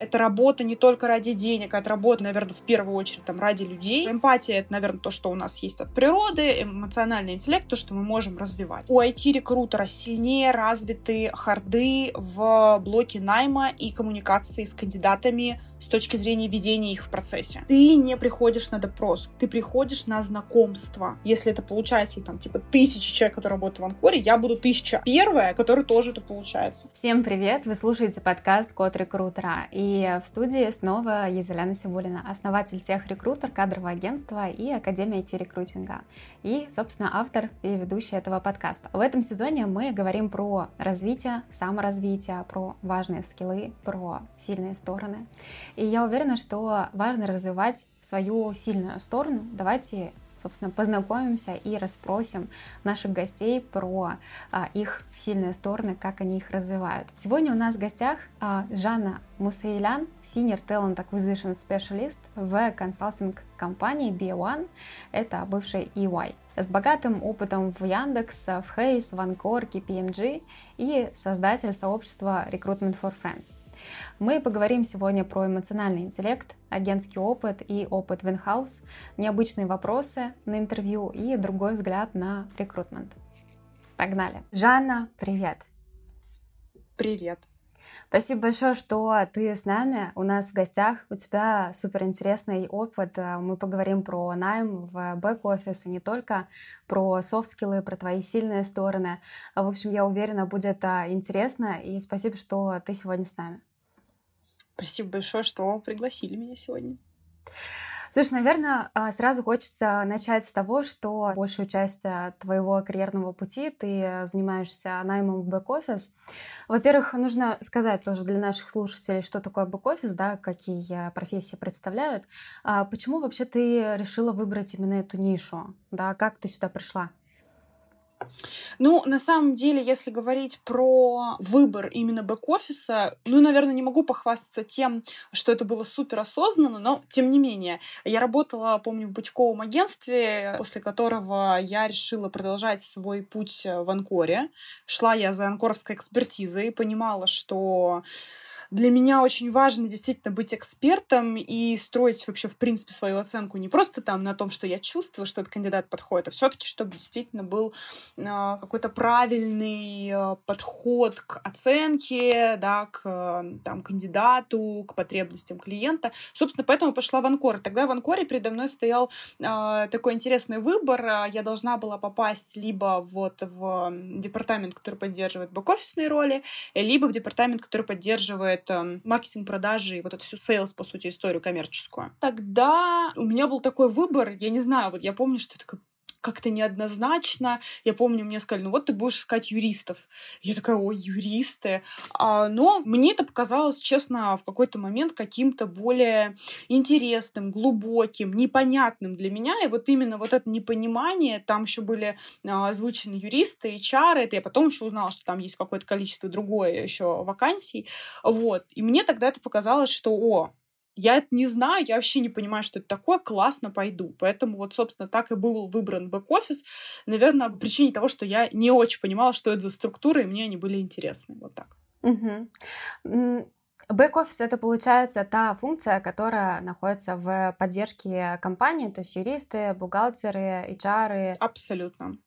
Это работа не только ради денег, это работа, наверное, в первую очередь там, ради людей. Эмпатия — это, наверное, то, что у нас есть от природы, эмоциональный интеллект, то, что мы можем развивать. У IT-рекрутера сильнее развиты харды в блоке найма и коммуникации с кандидатами с точки зрения ведения их в процессе. Ты не приходишь на допрос, ты приходишь на знакомство. Если это получается, там, типа, тысячи человек, которые работают в Анкоре, я буду тысяча первая, которая тоже это получается. Всем привет! Вы слушаете подкаст Код рекрутера. И в студии снова Езеляна Сибулина, основатель тех рекрутер, кадрового агентства и Академия IT-рекрутинга. И, собственно, автор и ведущий этого подкаста. В этом сезоне мы говорим про развитие, саморазвитие, про важные скиллы, про сильные стороны. И я уверена, что важно развивать свою сильную сторону. Давайте собственно, познакомимся и расспросим наших гостей про а, их сильные стороны, как они их развивают. Сегодня у нас в гостях а, Жанна Мусаилян, Senior Talent Acquisition Specialist в консалтинг компании B1, это бывший EY с богатым опытом в Яндекс, в Хейс, в Анкор, KPMG и создатель сообщества Recruitment for Friends. Мы поговорим сегодня про эмоциональный интеллект, агентский опыт и опыт в инхаус, необычные вопросы на интервью и другой взгляд на рекрутмент. Погнали. Жанна, привет. Привет. Спасибо большое, что ты с нами. У нас в гостях. У тебя супер интересный опыт. Мы поговорим про найм в бэк-офис и не только, про софт-скиллы, про твои сильные стороны. В общем, я уверена, будет а, интересно. И спасибо, что ты сегодня с нами. Спасибо большое, что пригласили меня сегодня. Слушай, наверное, а, сразу хочется начать с того, что большую часть э, твоего карьерного пути ты занимаешься наймом в бэк-офис. Во-первых, нужно сказать тоже для наших слушателей, что такое бэк-офис, да, какие профессии представляют. А почему вообще ты решила выбрать именно эту нишу? Да, как ты сюда пришла? Ну, на самом деле, если говорить про выбор именно бэк-офиса, ну, наверное, не могу похвастаться тем, что это было супер осознанно, но тем не менее. Я работала, помню, в бутиковом агентстве, после которого я решила продолжать свой путь в Анкоре. Шла я за анкоровской экспертизой понимала, что для меня очень важно действительно быть экспертом и строить вообще, в принципе, свою оценку не просто там на том, что я чувствую, что этот кандидат подходит, а все-таки, чтобы действительно был э, какой-то правильный э, подход к оценке, да, к э, там, кандидату, к потребностям клиента. Собственно, поэтому пошла в Анкор. Тогда в Анкоре передо мной стоял э, такой интересный выбор. Я должна была попасть либо вот в департамент, который поддерживает бэк-офисные роли, либо в департамент, который поддерживает это маркетинг, продажи и вот эту всю sales, по сути, историю коммерческую. Тогда у меня был такой выбор, я не знаю, вот я помню, что это как-то неоднозначно. Я помню, мне сказали, ну вот ты будешь искать юристов. Я такая, ой, юристы. А, но мне это показалось, честно, в какой-то момент каким-то более интересным, глубоким, непонятным для меня. И вот именно вот это непонимание, там еще были а, озвучены юристы, HR, это я потом еще узнала, что там есть какое-то количество другое еще вакансий. Вот. И мне тогда это показалось, что, о, я это не знаю, я вообще не понимаю, что это такое, классно пойду. Поэтому вот, собственно, так и был выбран бэк-офис. Наверное, по причине того, что я не очень понимала, что это за структуры, и мне они были интересны. Вот так. Угу. Бэк-офис — это, получается, та функция, которая находится в поддержке компании, то есть юристы, бухгалтеры, HR. Абсолютно.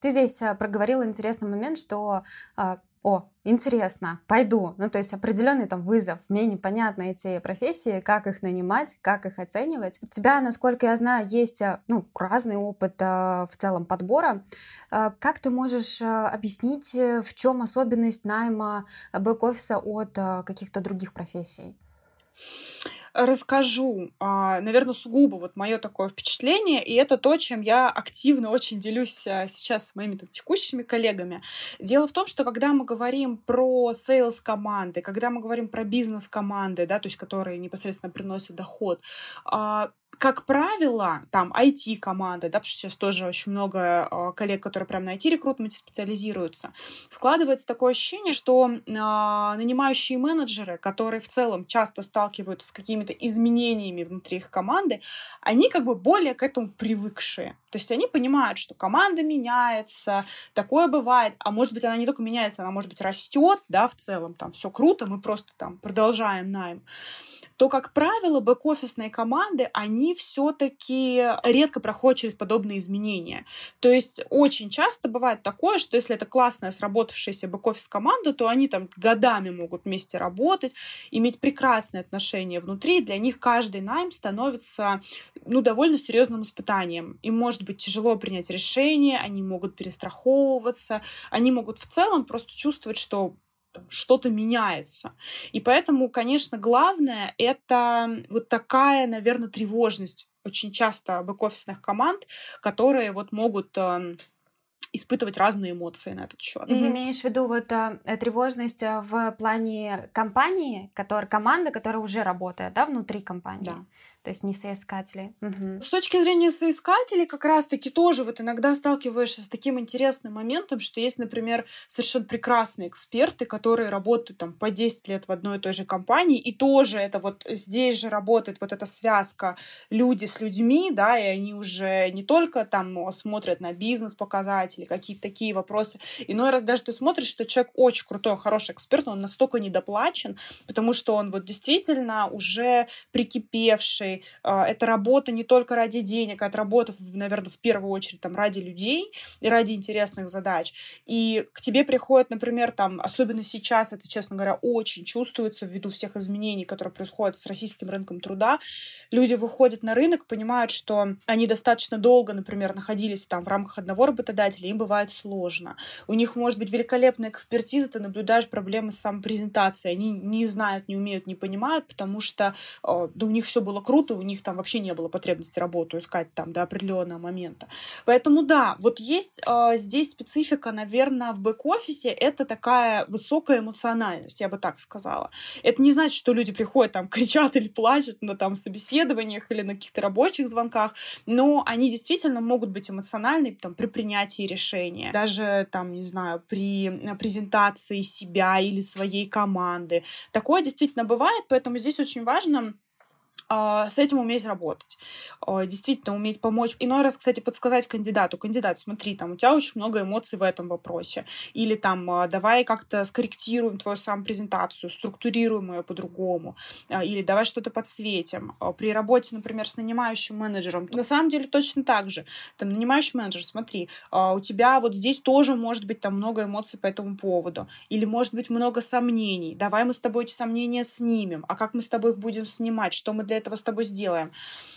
Ты здесь э, проговорил интересный момент, что а, о, интересно, пойду. Ну, то есть определенный там вызов. Мне непонятны эти профессии, как их нанимать, как их оценивать. У тебя, насколько я знаю, есть э, ну, разный опыт э, в целом подбора. Э, как ты можешь э, объяснить, э, в чем особенность найма бэк-офиса от э, каких-то других профессий? Расскажу, а, наверное, сугубо вот мое такое впечатление, и это то, чем я активно очень делюсь а, сейчас с моими там, текущими коллегами. Дело в том, что когда мы говорим про sales команды, когда мы говорим про бизнес команды, да, то есть которые непосредственно приносят доход, а, как правило, там IT-команда, да, потому что сейчас тоже очень много э, коллег, которые прям на IT-рекрутменте специализируются, складывается такое ощущение, что э, нанимающие менеджеры, которые в целом часто сталкиваются с какими-то изменениями внутри их команды, они как бы более к этому привыкшие. То есть они понимают, что команда меняется, такое бывает, а может быть она не только меняется, она может быть растет, да, в целом там все круто, мы просто там продолжаем найм то, как правило, бэк-офисные команды, они все-таки редко проходят через подобные изменения. То есть очень часто бывает такое, что если это классная сработавшаяся бэк-офис команда, то они там годами могут вместе работать, иметь прекрасные отношения внутри. Для них каждый найм становится ну, довольно серьезным испытанием. Им может быть тяжело принять решение, они могут перестраховываться, они могут в целом просто чувствовать, что что-то меняется. И поэтому, конечно, главное — это вот такая, наверное, тревожность очень часто бэк-офисных команд, которые вот могут эм, испытывать разные эмоции на этот счет. Ты mm-hmm. имеешь в виду вот э, тревожность э, в плане компании, которая, команда, которая уже работает, да, внутри компании? Да то есть не соискатели. Угу. С точки зрения соискателей, как раз-таки тоже вот иногда сталкиваешься с таким интересным моментом, что есть, например, совершенно прекрасные эксперты, которые работают там по 10 лет в одной и той же компании, и тоже это вот здесь же работает вот эта связка люди с людьми, да, и они уже не только там смотрят на бизнес-показатели, какие-то такие вопросы. Иной раз даже ты смотришь, что человек очень крутой, хороший эксперт, он настолько недоплачен, потому что он вот действительно уже прикипевший, работой. А, это работа не только ради денег, а это работа, наверное, в первую очередь там, ради людей и ради интересных задач. И к тебе приходят, например, там, особенно сейчас, это, честно говоря, очень чувствуется ввиду всех изменений, которые происходят с российским рынком труда. Люди выходят на рынок, понимают, что они достаточно долго, например, находились там в рамках одного работодателя, им бывает сложно. У них может быть великолепная экспертиза, ты наблюдаешь проблемы с самопрезентацией, они не знают, не умеют, не понимают, потому что э, да, у них все было круто, круто, у них там вообще не было потребности работу искать там до определенного момента. Поэтому да, вот есть э, здесь специфика, наверное, в бэк-офисе, это такая высокая эмоциональность, я бы так сказала. Это не значит, что люди приходят там, кричат или плачут на там собеседованиях или на каких-то рабочих звонках, но они действительно могут быть эмоциональны там, при принятии решения. Даже там, не знаю, при э, презентации себя или своей команды. Такое действительно бывает, поэтому здесь очень важно с этим уметь работать, а, действительно уметь помочь. Иной раз, кстати, подсказать кандидату. Кандидат, смотри, там у тебя очень много эмоций в этом вопросе. Или там а, давай как-то скорректируем твою сам презентацию, структурируем ее по-другому. Или давай что-то подсветим. При работе, например, с нанимающим менеджером, на самом деле точно так же. Там нанимающий менеджер, смотри, у тебя вот здесь тоже может быть там много эмоций по этому поводу. Или может быть много сомнений. Давай мы с тобой эти сомнения снимем. А как мы с тобой их будем снимать? Что мы для этого с тобой сделаем.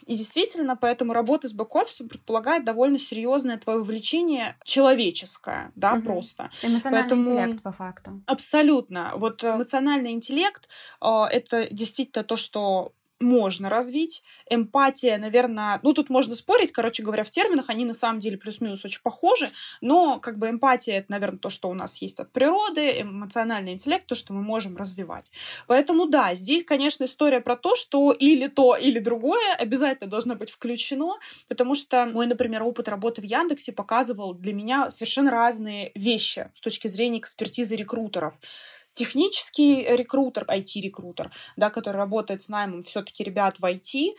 И действительно, поэтому работа с бэк-офисом предполагает довольно серьезное твое вовлечение человеческое, да, угу. просто. Эмоциональный поэтому... интеллект, по факту. Абсолютно. Вот эмоциональный интеллект э, — это действительно то, что можно развить. Эмпатия, наверное, ну тут можно спорить, короче говоря, в терминах они на самом деле плюс-минус очень похожи, но как бы эмпатия это, наверное, то, что у нас есть от природы, эмоциональный интеллект, то, что мы можем развивать. Поэтому да, здесь, конечно, история про то, что или то, или другое обязательно должно быть включено, потому что мой, например, опыт работы в Яндексе показывал для меня совершенно разные вещи с точки зрения экспертизы рекрутеров технический рекрутер, IT-рекрутер, да, который работает с наймом все-таки ребят в IT,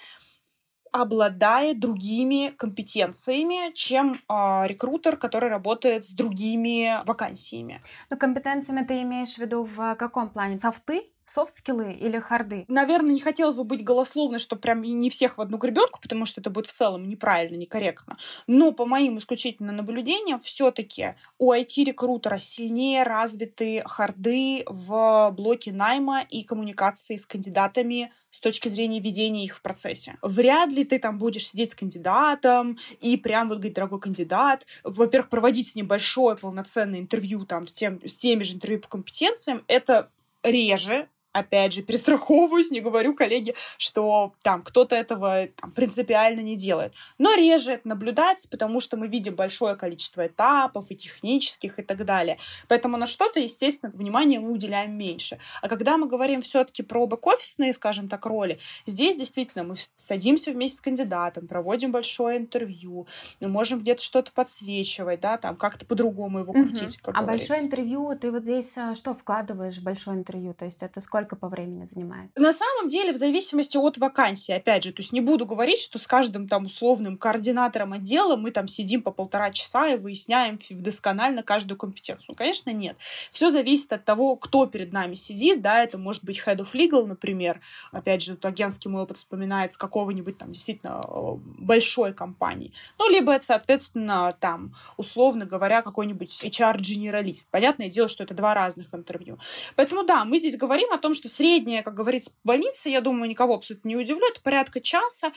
обладает другими компетенциями, чем э, рекрутер, который работает с другими вакансиями. Но компетенциями ты имеешь в виду в каком плане? Софты Софт-скиллы или харды? Наверное, не хотелось бы быть голословной, что прям не всех в одну гребенку, потому что это будет в целом неправильно, некорректно. Но по моим исключительно наблюдениям, все-таки у IT-рекрутера сильнее развиты харды в блоке найма и коммуникации с кандидатами с точки зрения ведения их в процессе. Вряд ли ты там будешь сидеть с кандидатом и прям вот говорить, дорогой кандидат, во-первых, проводить с ним большое полноценное интервью там тем, с теми же интервью по компетенциям, это реже, опять же, перестраховываюсь, не говорю коллеге, что там кто-то этого там, принципиально не делает. Но реже это наблюдать, потому что мы видим большое количество этапов и технических и так далее. Поэтому на что-то, естественно, внимание мы уделяем меньше. А когда мы говорим все-таки про бэк-офисные, скажем так, роли, здесь действительно мы садимся вместе с кандидатом, проводим большое интервью, мы можем где-то что-то подсвечивать, да, там как-то по-другому его крутить. Угу. а говорится. большое интервью, ты вот здесь а, что вкладываешь в большое интервью? То есть это сколько сколько по времени занимает? На самом деле, в зависимости от вакансии, опять же, то есть не буду говорить, что с каждым там условным координатором отдела мы там сидим по полтора часа и выясняем досконально каждую компетенцию. Конечно, нет. Все зависит от того, кто перед нами сидит, да, это может быть head of legal, например, опять же, тут агентский мой опыт вспоминает с какого-нибудь там действительно э, большой компании, ну, либо это, соответственно, там, условно говоря, какой-нибудь HR-генералист. Понятное дело, что это два разных интервью. Поэтому, да, мы здесь говорим о том, что средняя, как говорится, больница, я думаю, никого абсолютно не удивлю, это порядка часа.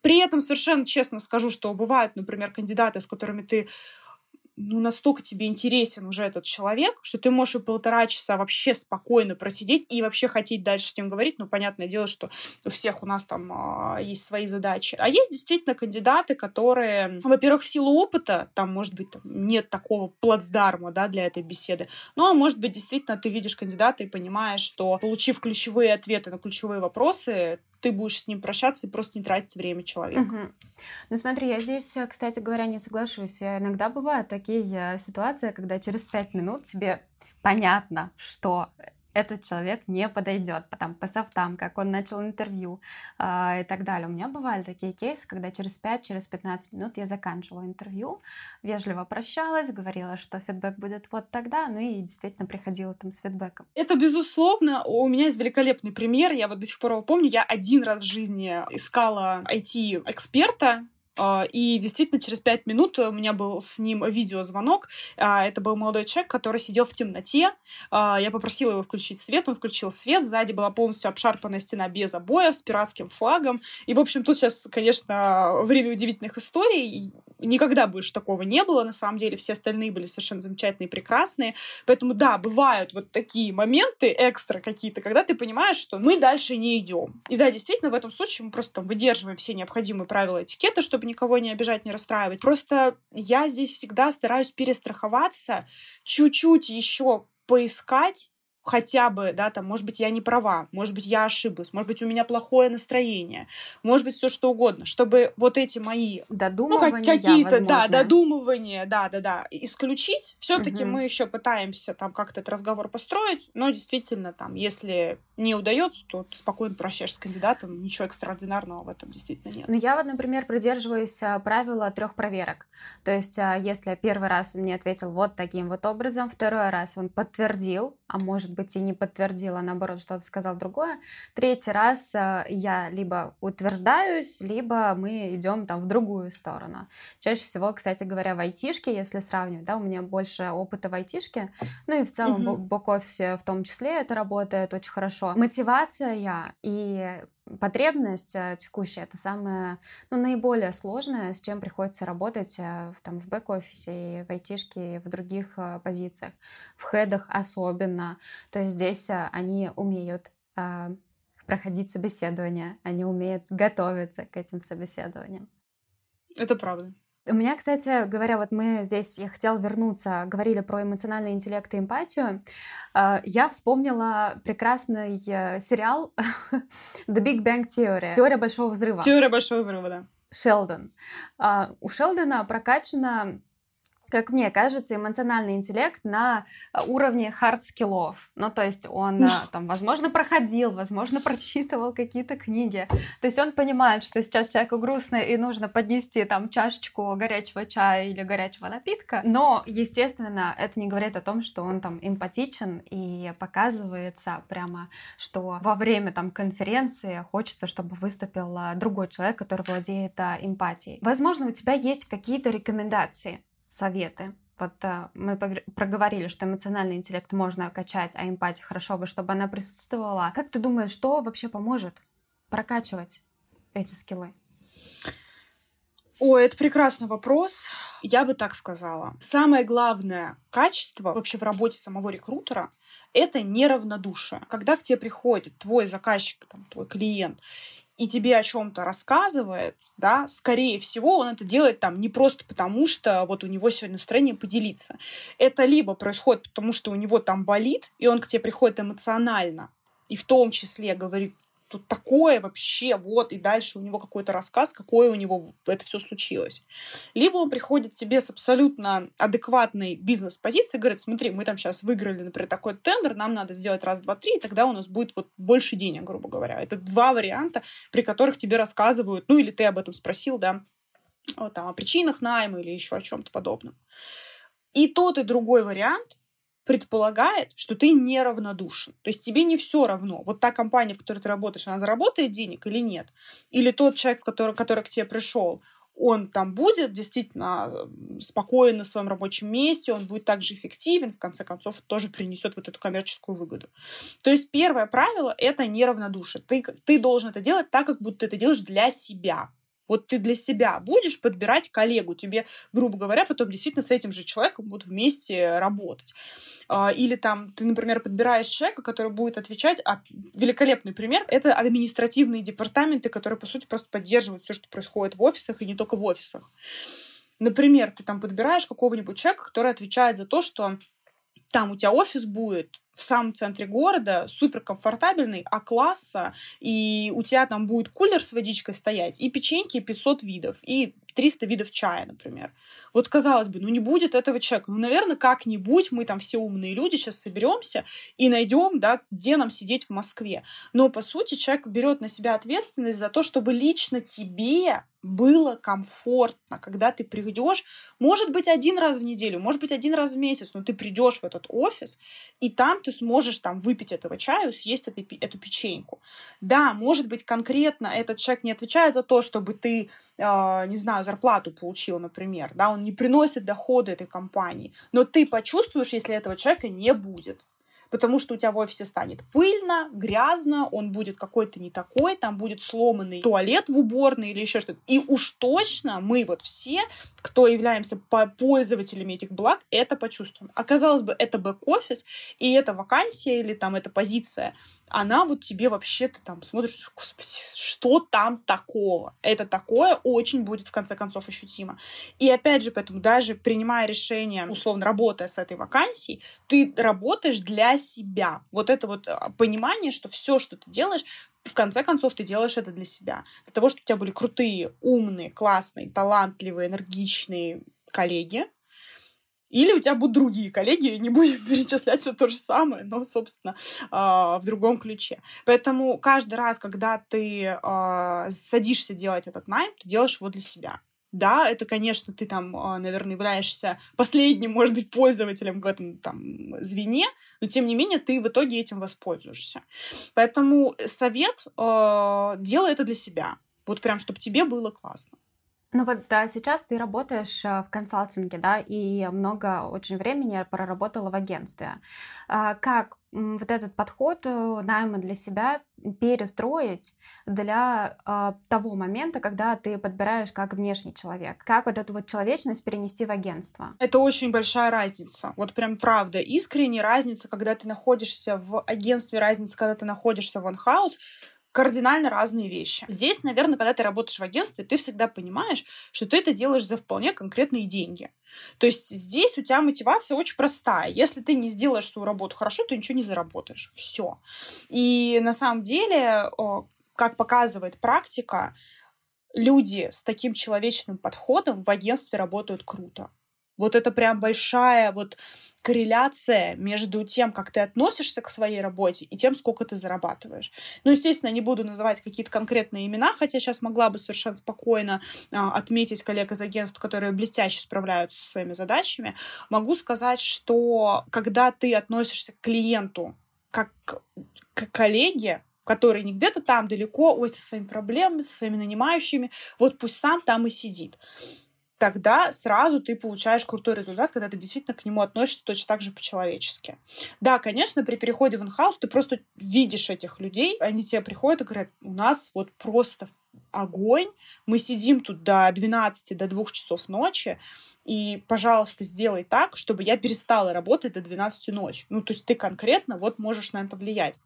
При этом совершенно честно скажу, что бывают, например, кандидаты, с которыми ты ну, настолько тебе интересен уже этот человек, что ты можешь и полтора часа вообще спокойно просидеть и вообще хотеть дальше с ним говорить. Ну, понятное дело, что у всех у нас там э, есть свои задачи. А есть действительно кандидаты, которые, во-первых, в силу опыта, там, может быть, там, нет такого плацдарма, да, для этой беседы, но, может быть, действительно ты видишь кандидата и понимаешь, что, получив ключевые ответы на ключевые вопросы, ты будешь с ним прощаться и просто не тратить время человека. Угу. Ну смотри, я здесь, кстати говоря, не соглашусь. Иногда бывают такие э, ситуации, когда через пять минут тебе понятно, что этот человек не подойдет там, по софтам, как он начал интервью э, и так далее. У меня бывали такие кейсы, когда через 5-15 через минут я заканчивала интервью, вежливо прощалась, говорила, что фидбэк будет вот тогда, ну и действительно приходила там с фидбэком. Это безусловно. У меня есть великолепный пример. Я вот до сих пор его помню. Я один раз в жизни искала IT-эксперта, и действительно, через пять минут у меня был с ним видеозвонок. А, это был молодой человек, который сидел в темноте. А, я попросила его включить свет, он включил свет. Сзади была полностью обшарпанная стена без обоев, с пиратским флагом. И, в общем, тут сейчас, конечно, время удивительных историй. Никогда больше такого не было, на самом деле. Все остальные были совершенно замечательные и прекрасные. Поэтому, да, бывают вот такие моменты экстра какие-то, когда ты понимаешь, что мы дальше не идем. И да, действительно, в этом случае мы просто там выдерживаем все необходимые правила этикета, чтобы никого не обижать, не расстраивать. Просто я здесь всегда стараюсь перестраховаться, чуть-чуть еще поискать, хотя бы, да, там, может быть, я не права, может быть, я ошиблась, может быть, у меня плохое настроение, может быть, все что угодно, чтобы вот эти мои ну, как, какие-то, да, додумывания, да, да, да, исключить. Все-таки угу. мы еще пытаемся там как-то этот разговор построить, но действительно там, если не удается, то ты спокойно прощаешься с кандидатом, ничего экстраординарного в этом действительно нет. Ну, я вот, например, придерживаюсь а, правила трех проверок. То есть, а, если первый раз он мне ответил вот таким вот образом, второй раз он подтвердил, а может быть и не подтвердила, наоборот, что-то сказал другое. Третий раз э, я либо утверждаюсь, либо мы идем там в другую сторону. Чаще всего, кстати говоря, в айтишке, если сравнивать, да, у меня больше опыта в айтишке, ну и в целом mm-hmm. в бок-офисе в том числе это работает очень хорошо. Мотивация и потребность э, текущая это самое ну, наиболее сложное, с чем приходится работать э, там, в бэк-офисе, и в айтишке, и в других э, позициях, в хедах особенно. То есть здесь они умеют проходить собеседование, они умеют готовиться к этим собеседованиям. Это правда. У меня, кстати говоря, вот мы здесь, я хотела вернуться, говорили про эмоциональный интеллект и эмпатию. А, я вспомнила прекрасный э, сериал The Big Bang Theory. Теория большого взрыва. Теория большого взрыва, да. Шелдон. А, у Шелдона прокачана как мне кажется, эмоциональный интеллект на э, уровне хард-скиллов. Ну, то есть он э, там, возможно, проходил, возможно, прочитывал какие-то книги. То есть он понимает, что сейчас человеку грустно и нужно поднести там чашечку горячего чая или горячего напитка. Но, естественно, это не говорит о том, что он там эмпатичен и показывается прямо, что во время там конференции хочется, чтобы выступил э, другой человек, который владеет эмпатией. Возможно, у тебя есть какие-то рекомендации советы. Вот а, мы проговорили, что эмоциональный интеллект можно качать, а эмпатия хорошо бы, чтобы она присутствовала. Как ты думаешь, что вообще поможет прокачивать эти скиллы? Ой, это прекрасный вопрос. Я бы так сказала. Самое главное качество вообще в работе самого рекрутера — это неравнодушие. Когда к тебе приходит твой заказчик, там, твой клиент, и тебе о чем-то рассказывает, да, скорее всего, он это делает там не просто потому, что вот у него сегодня настроение поделиться. Это либо происходит потому, что у него там болит, и он к тебе приходит эмоционально, и в том числе говорит, тут такое вообще, вот, и дальше у него какой-то рассказ, какое у него это все случилось. Либо он приходит тебе с абсолютно адекватной бизнес-позицией, говорит, смотри, мы там сейчас выиграли, например, такой тендер, нам надо сделать раз, два, три, и тогда у нас будет вот больше денег, грубо говоря. Это два варианта, при которых тебе рассказывают, ну, или ты об этом спросил, да, вот, там, о причинах найма или еще о чем-то подобном. И тот, и другой вариант предполагает, что ты неравнодушен. То есть тебе не все равно. Вот та компания, в которой ты работаешь, она заработает денег или нет? Или тот человек, который, который к тебе пришел, он там будет действительно спокоен на своем рабочем месте, он будет также эффективен, в конце концов, тоже принесет вот эту коммерческую выгоду. То есть первое правило — это неравнодушие. Ты, ты должен это делать так, как будто ты это делаешь для себя. Вот ты для себя будешь подбирать коллегу, тебе, грубо говоря, потом действительно с этим же человеком будут вместе работать. А, или там ты, например, подбираешь человека, который будет отвечать, а великолепный пример — это административные департаменты, которые, по сути, просто поддерживают все, что происходит в офисах, и не только в офисах. Например, ты там подбираешь какого-нибудь человека, который отвечает за то, что там у тебя офис будет в самом центре города, суперкомфортабельный, А-класса, и у тебя там будет кулер с водичкой стоять, и печеньки 500 видов, и 300 видов чая, например. Вот, казалось бы, ну не будет этого человека. Ну, наверное, как-нибудь мы там все умные люди сейчас соберемся и найдем, да, где нам сидеть в Москве. Но, по сути, человек берет на себя ответственность за то, чтобы лично тебе было комфортно, когда ты придешь, может быть, один раз в неделю, может быть, один раз в месяц, но ты придешь в этот офис, и там ты сможешь там выпить этого чаю, съесть эту, эту печеньку. Да, может быть, конкретно этот человек не отвечает за то, чтобы ты, э, не знаю, зарплату получил, например, да, он не приносит доходы этой компании, но ты почувствуешь, если этого человека не будет потому что у тебя в офисе станет пыльно, грязно, он будет какой-то не такой, там будет сломанный туалет в уборной или еще что-то. И уж точно мы вот все, кто являемся пользователями этих благ, это почувствуем. Оказалось бы, это бэк-офис, и эта вакансия или там эта позиция, она вот тебе вообще, ты там смотришь, господи, что там такого? Это такое очень будет в конце концов ощутимо. И опять же, поэтому даже принимая решение, условно работая с этой вакансией, ты работаешь для себя. Вот это вот а, понимание, что все, что ты делаешь, в конце концов, ты делаешь это для себя. Для того, чтобы у тебя были крутые, умные, классные, талантливые, энергичные коллеги, или у тебя будут другие коллеги, не будем перечислять все то же самое, но, собственно, а, в другом ключе. Поэтому каждый раз, когда ты а, садишься делать этот найм, ты делаешь его для себя. Да, это, конечно, ты там, а, наверное, являешься последним, может быть, пользователем в этом там звене, но тем не менее ты в итоге этим воспользуешься. Поэтому совет э, делай это для себя. Вот прям, чтобы тебе было классно. Ну вот да, сейчас ты работаешь э, в консалтинге, да, и много очень времени проработала в агентстве. А как вот этот подход э, найма для себя перестроить для э, того момента, когда ты подбираешь как внешний человек? Как вот эту вот человечность перенести в агентство? Это очень большая разница. Вот прям правда. Искренняя разница, когда ты находишься в агентстве, разница, когда ты находишься в онхаус кардинально разные вещи. Здесь, наверное, когда ты работаешь в агентстве, ты всегда понимаешь, что ты это делаешь за вполне конкретные деньги. То есть здесь у тебя мотивация очень простая. Если ты не сделаешь свою работу хорошо, то ничего не заработаешь. Все. И на самом деле, как показывает практика, люди с таким человечным подходом в агентстве работают круто. Вот это прям большая вот корреляция между тем, как ты относишься к своей работе, и тем, сколько ты зарабатываешь. Ну, естественно, не буду называть какие-то конкретные имена, хотя сейчас могла бы совершенно спокойно а, отметить коллег из агентств, которые блестяще справляются со своими задачами. Могу сказать, что когда ты относишься к клиенту как к коллеге, который не где-то там далеко, ой, со своими проблемами, со своими нанимающими, вот пусть сам там и сидит тогда сразу ты получаешь крутой результат, когда ты действительно к нему относишься точно так же по-человечески. Да, конечно, при переходе в инхаус ты просто видишь этих людей, они тебе приходят и говорят, у нас вот просто огонь, мы сидим тут до 12, до 2 часов ночи, и, пожалуйста, сделай так, чтобы я перестала работать до 12 ночи. Ну, то есть ты конкретно вот можешь на это влиять.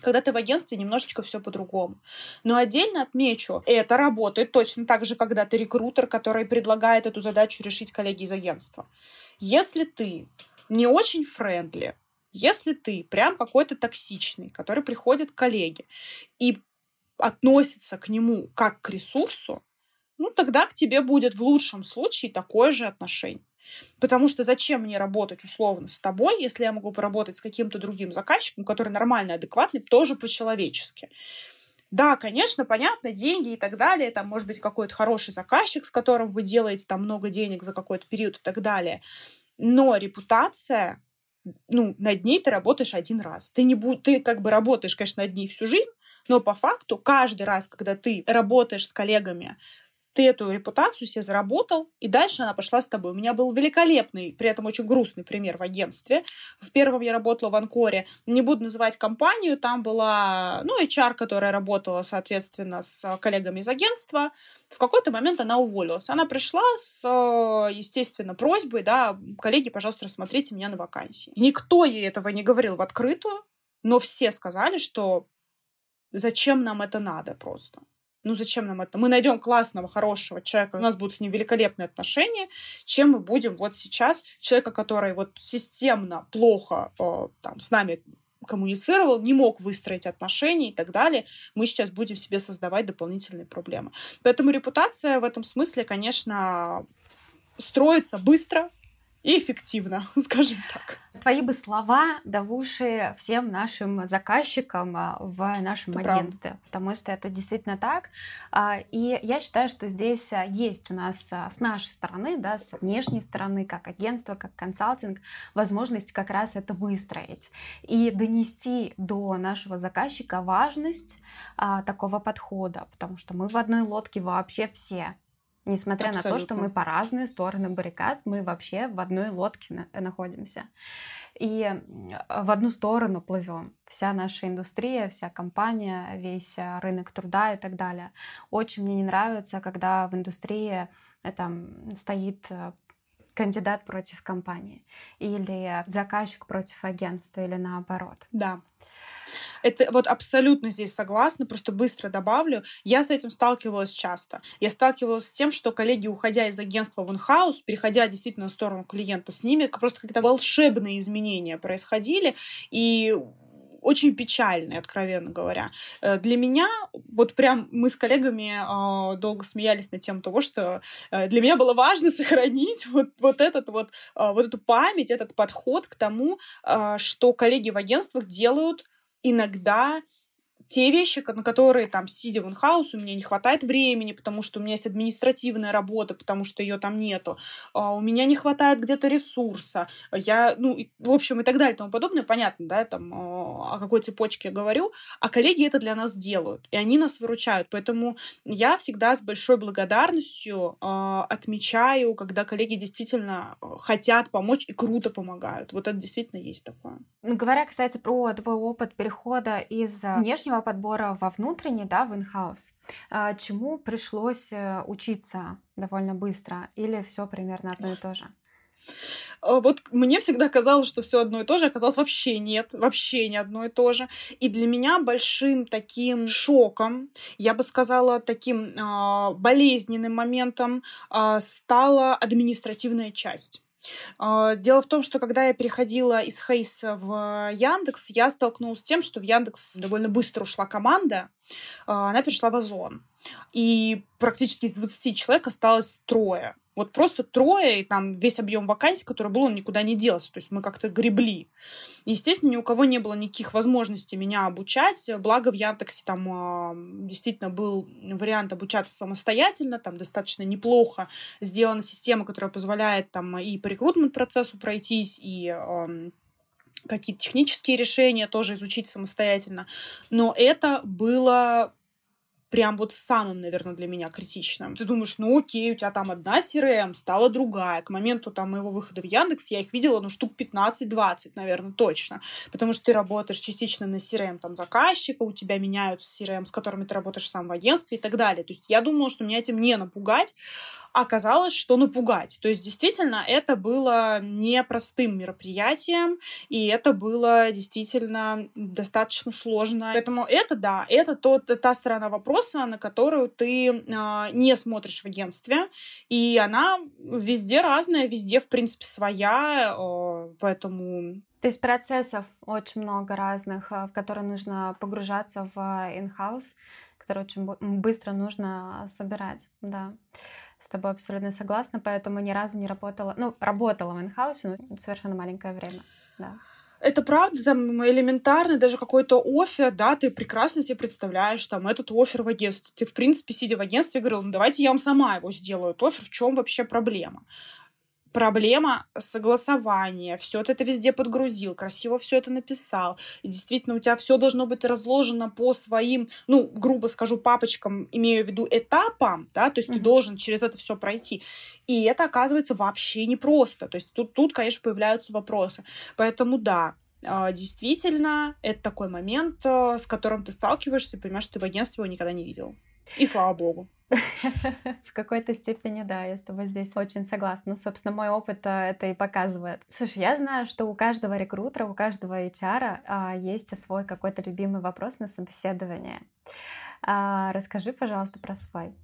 Когда ты в агентстве, немножечко все по-другому. Но отдельно отмечу, это работает точно так же, когда ты рекрутер, который предлагает эту задачу решить коллеги из агентства. Если ты не очень френдли, если ты прям какой-то токсичный, который приходит к коллеге и относится к нему как к ресурсу, ну, тогда к тебе будет в лучшем случае такое же отношение. Потому что зачем мне работать условно с тобой, если я могу поработать с каким-то другим заказчиком, который нормальный, адекватный, тоже по-человечески. Да, конечно, понятно, деньги и так далее, там может быть какой-то хороший заказчик, с которым вы делаете там много денег за какой-то период и так далее. Но репутация, ну, над ней ты работаешь один раз. Ты, не будь, ты как бы работаешь, конечно, над ней всю жизнь, но по факту каждый раз, когда ты работаешь с коллегами ты эту репутацию себе заработал, и дальше она пошла с тобой. У меня был великолепный, при этом очень грустный пример в агентстве. В первом я работала в Анкоре, не буду называть компанию, там была, ну, HR, которая работала, соответственно, с коллегами из агентства. В какой-то момент она уволилась. Она пришла с, естественно, просьбой, да, коллеги, пожалуйста, рассмотрите меня на вакансии. Никто ей этого не говорил в открытую, но все сказали, что зачем нам это надо просто. Ну зачем нам это? Мы найдем классного, хорошего человека, у нас будут с ним великолепные отношения, чем мы будем вот сейчас человека, который вот системно плохо э, там, с нами коммуницировал, не мог выстроить отношения и так далее, мы сейчас будем себе создавать дополнительные проблемы. Поэтому репутация в этом смысле, конечно, строится быстро, и эффективно, скажем так. Твои бы слова в уши всем нашим заказчикам а, в нашем это агентстве, правда. потому что это действительно так. А, и я считаю, что здесь а, есть у нас с нашей стороны, да, с внешней стороны, как агентство, как консалтинг, возможность как раз это выстроить и донести до нашего заказчика важность такого подхода, потому что мы в одной лодке вообще все. Несмотря Абсолютно. на то, что мы по разные стороны баррикад, мы вообще в одной лодке на- находимся. И в одну сторону плывем. Вся наша индустрия, вся компания, весь а, рынок труда и так далее. Очень мне не нравится, когда в индустрии э, там стоит э, кандидат против компании или заказчик против агентства или наоборот. Да. Это вот абсолютно здесь согласна, просто быстро добавлю. Я с этим сталкивалась часто. Я сталкивалась с тем, что коллеги, уходя из агентства в инхаус, переходя действительно в сторону клиента, с ними просто какие-то волшебные изменения происходили, и очень печальные, откровенно говоря. Э, для меня, вот прям мы с коллегами э, долго смеялись на тему того, что э, для меня было важно сохранить вот, вот, этот вот, э, вот эту память, этот подход к тому, э, что коллеги в агентствах делают иногда те вещи, на которые там, сидя в инхаус, у меня не хватает времени, потому что у меня есть административная работа, потому что ее там нету, а у меня не хватает где-то ресурса, я, ну, в общем, и так далее и тому подобное, понятно, да, там, а, о какой цепочке я говорю, а коллеги это для нас делают, и они нас выручают, поэтому я всегда с большой благодарностью э, отмечаю, когда коллеги действительно хотят помочь и круто помогают, вот это действительно есть такое. Говоря, кстати, про твой опыт перехода из внешнего подбора во внутренний, да, в инхаус, а, чему пришлось э, учиться довольно быстро или все примерно одно и то же? А, вот мне всегда казалось, что все одно и то же, оказалось вообще нет, вообще не одно и то же. И для меня большим таким шоком, я бы сказала, таким э, болезненным моментом э, стала административная часть. А, дело в том, что когда я переходила из Хейса в Яндекс, я столкнулась с тем, что в Яндекс довольно быстро ушла команда, а, она перешла в Озон. И практически из 20 человек осталось трое. Вот просто трое, и там весь объем вакансий, который был, он никуда не делся. То есть мы как-то гребли. Естественно, ни у кого не было никаких возможностей меня обучать. Благо в Яндексе там э, действительно был вариант обучаться самостоятельно. Там достаточно неплохо сделана система, которая позволяет там и по рекрутмент процессу пройтись, и какие-то технические решения тоже изучить самостоятельно. Но это было прям вот самым, наверное, для меня критичным. Ты думаешь, ну окей, у тебя там одна CRM, стала другая. К моменту там моего выхода в Яндекс я их видела, ну, штук 15-20, наверное, точно. Потому что ты работаешь частично на CRM там заказчика, у тебя меняются CRM, с которыми ты работаешь сам в агентстве и так далее. То есть я думала, что меня этим не напугать, оказалось, что напугать. То есть действительно это было непростым мероприятием, и это было действительно достаточно сложно. Поэтому это, да, это тот, та сторона вопроса, на которую ты э, не смотришь в агентстве, и она везде разная, везде, в принципе, своя, э, поэтому то есть процессов очень много разных, а, в которые нужно погружаться в in-house, которые очень быстро нужно собирать, да. С тобой абсолютно согласна, поэтому ни разу не работала, ну, работала в инхаусе, но совершенно маленькое время, да. Это правда, там элементарно, даже какой-то офер, да, ты прекрасно себе представляешь, там, этот офер в агентстве. Ты, в принципе, сидя в агентстве, говорил, ну, давайте я вам сама его сделаю, этот офер, в чем вообще проблема? Проблема согласования. Все ты это везде подгрузил, красиво все это написал. И действительно, у тебя все должно быть разложено по своим, ну, грубо скажу, папочкам, имею в виду этапам, да, то есть mm-hmm. ты должен через это все пройти. И это оказывается вообще непросто. То есть тут, тут, конечно, появляются вопросы. Поэтому да, а, действительно, это такой момент, э, с которым ты сталкиваешься, понимаешь, что ты в агентстве его никогда не видел. И слава богу. В какой-то степени, да, я с тобой здесь очень согласна. Ну, собственно, мой опыт а, это и показывает. Слушай, я знаю, что у каждого рекрутера, у каждого HR а, есть свой какой-то любимый вопрос на собеседование. А, расскажи, пожалуйста, про свой.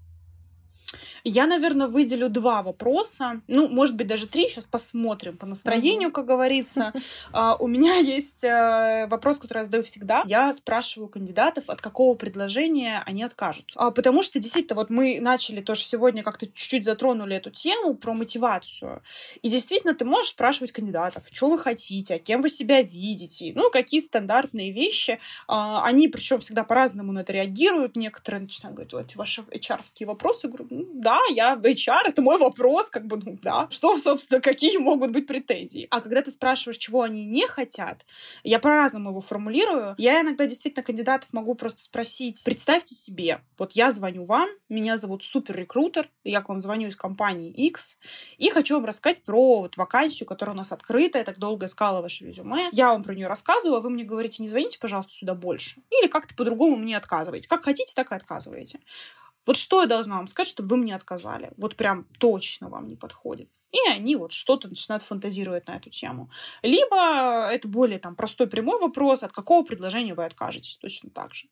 Я, наверное, выделю два вопроса. Ну, может быть, даже три. Сейчас посмотрим по настроению, как говорится. Uh, у меня есть uh, вопрос, который я задаю всегда. Я спрашиваю кандидатов, от какого предложения они откажутся. Uh, потому что, действительно, вот мы начали тоже сегодня как-то чуть-чуть затронули эту тему про мотивацию. И действительно, ты можешь спрашивать кандидатов, что вы хотите, а кем вы себя видите. Ну, какие стандартные вещи. Они, причем, всегда по-разному на это реагируют. Некоторые начинают говорить, вот ваши HR-овские вопросы. Я говорю, да, я HR, это мой вопрос, как бы, ну, да. Что, собственно, какие могут быть претензии? А когда ты спрашиваешь, чего они не хотят, я по-разному его формулирую. Я иногда действительно кандидатов могу просто спросить, представьте себе, вот я звоню вам, меня зовут супер-рекрутер, я к вам звоню из компании X, и хочу вам рассказать про вот вакансию, которая у нас открыта, я так долго искала ваше резюме. Я вам про нее рассказываю, а вы мне говорите, не звоните, пожалуйста, сюда больше. Или как-то по-другому мне отказываете. Как хотите, так и отказываете. Вот что я должна вам сказать, чтобы вы мне отказали? Вот прям точно вам не подходит. И они вот что-то начинают фантазировать на эту тему. Либо это более там простой прямой вопрос, от какого предложения вы откажетесь точно так же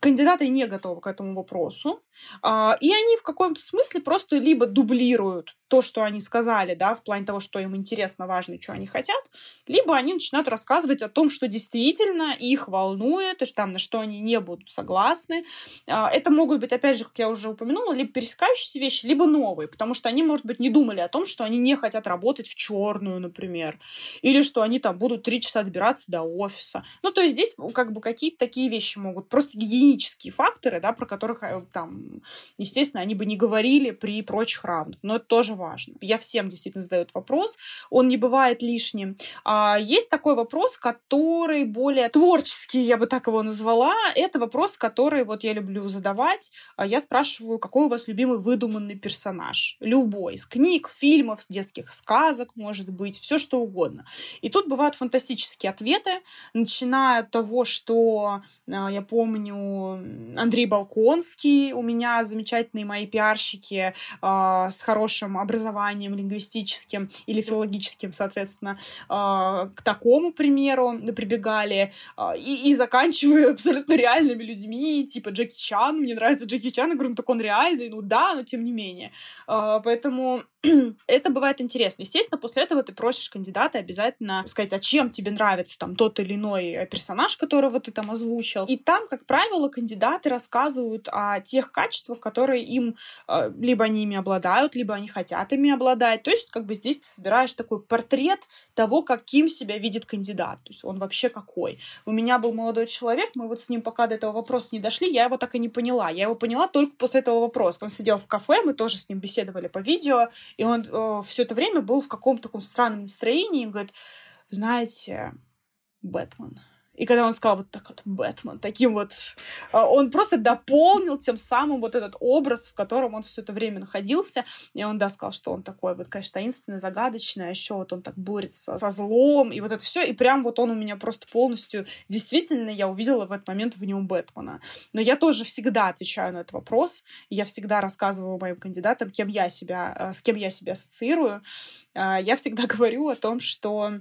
кандидаты не готовы к этому вопросу, а, и они в каком-то смысле просто либо дублируют то, что они сказали, да, в плане того, что им интересно, важно, что они хотят, либо они начинают рассказывать о том, что действительно их волнует, и там, на что они не будут согласны. А, это могут быть, опять же, как я уже упомянула, либо пересекающиеся вещи, либо новые, потому что они, может быть, не думали о том, что они не хотят работать в черную, например, или что они там будут три часа добираться до офиса. Ну, то есть здесь как бы какие-то такие вещи могут, просто гигиенические факторы, да, про которых э, там, естественно, они бы не говорили при прочих равных, но это тоже важно. Я всем действительно задаю этот вопрос, он не бывает лишним. А есть такой вопрос, который более творческий, я бы так его назвала. Это вопрос, который вот я люблю задавать. А я спрашиваю, какой у вас любимый выдуманный персонаж? Любой. Из книг, фильмов, детских сказок, может быть, все что угодно. И тут бывают фантастические ответы, начиная от того, что а, я помню Андрей Балконский, у меня замечательные мои пиарщики э, с хорошим образованием лингвистическим или филологическим, соответственно, э, к такому примеру прибегали, э, и, и заканчивая абсолютно реальными людьми, типа Джеки Чан, мне нравится Джеки Чан, я говорю, ну так он реальный, ну да, но тем не менее. Э, поэтому это бывает интересно. Естественно, после этого ты просишь кандидата обязательно сказать, а чем тебе нравится там тот или иной персонаж, которого ты там озвучил. И там, как правило, кандидаты рассказывают о тех качествах, которые им э, либо они ими обладают, либо они хотят ими обладать. То есть, как бы здесь ты собираешь такой портрет того, каким себя видит кандидат. То есть он вообще какой. У меня был молодой человек, мы вот с ним пока до этого вопроса не дошли, я его так и не поняла. Я его поняла только после этого вопроса. Он сидел в кафе, мы тоже с ним беседовали по видео, и он э, все это время был в каком-то таком странном настроении и говорит, знаете, Бэтмен. И когда он сказал вот так вот Бэтмен, таким вот, а, он просто дополнил тем самым вот этот образ, в котором он все это время находился. И он, да, сказал, что он такой вот, конечно, таинственный, загадочный, а еще вот он так борется со злом, и вот это все. И прям вот он у меня просто полностью, действительно, я увидела в этот момент в нем Бэтмена. Но я тоже всегда отвечаю на этот вопрос, и я всегда рассказываю моим кандидатам, кем я себя, э, с кем я себя ассоциирую. А, я всегда говорю о том, что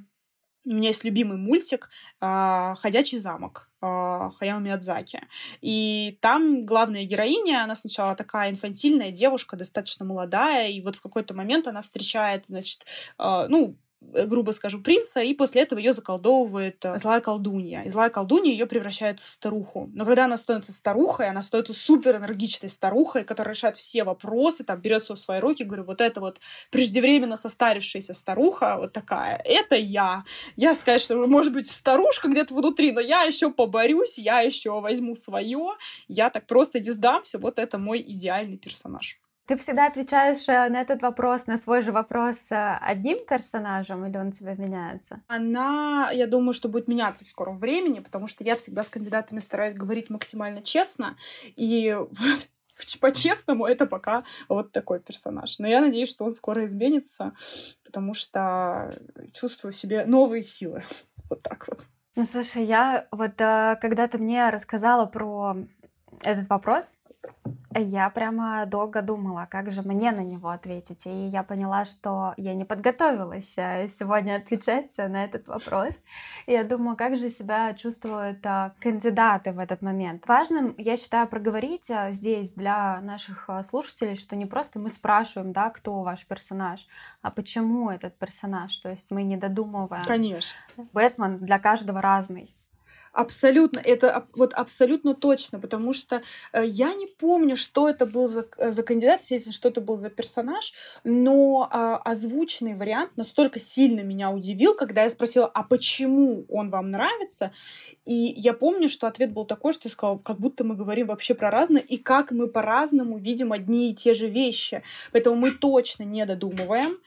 у меня есть любимый мультик э, «Ходячий замок» э, Хаяо Миядзаки. И там главная героиня, она сначала такая инфантильная девушка, достаточно молодая, и вот в какой-то момент она встречает, значит, э, ну, грубо скажу, принца, и после этого ее заколдовывает э, злая колдунья. И злая колдунья ее превращает в старуху. Но когда она становится старухой, она становится супер энергичной старухой, которая решает все вопросы, там, берет все в свои руки, говорю, вот это вот преждевременно состарившаяся старуха, вот такая, это я. Я, конечно, может быть, старушка где-то внутри, но я еще поборюсь, я еще возьму свое, я так просто не сдамся, вот это мой идеальный персонаж. Ты всегда отвечаешь э, на этот вопрос, на свой же вопрос э, одним персонажем, или он тебя меняется? Она, я думаю, что будет меняться в скором времени, потому что я всегда с кандидатами стараюсь говорить максимально честно, и по-честному, это пока вот такой персонаж. Но я надеюсь, что он скоро изменится, потому что чувствую в себе новые силы. Вот так вот. Ну, слушай, я вот э, когда ты мне рассказала про этот вопрос, я прямо долго думала, как же мне на него ответить. И я поняла, что я не подготовилась э, сегодня отвечать на этот вопрос. И я думаю, как же себя чувствуют э, кандидаты в этот момент. Важным, я считаю, проговорить э, здесь для наших слушателей, что не просто мы спрашиваем, да, кто ваш персонаж, а почему этот персонаж. То есть мы не додумываем. Конечно. Бэтмен для каждого разный. Абсолютно, это вот абсолютно точно, потому что э, я не помню, что это был за, э, за кандидат, естественно, что это был за персонаж, но э, озвученный вариант настолько сильно меня удивил, когда я спросила, а почему он вам нравится? И я помню, что ответ был такой, что я сказала, как будто мы говорим вообще про разное, и как мы по-разному видим одни и те же вещи. Поэтому мы точно не додумываем,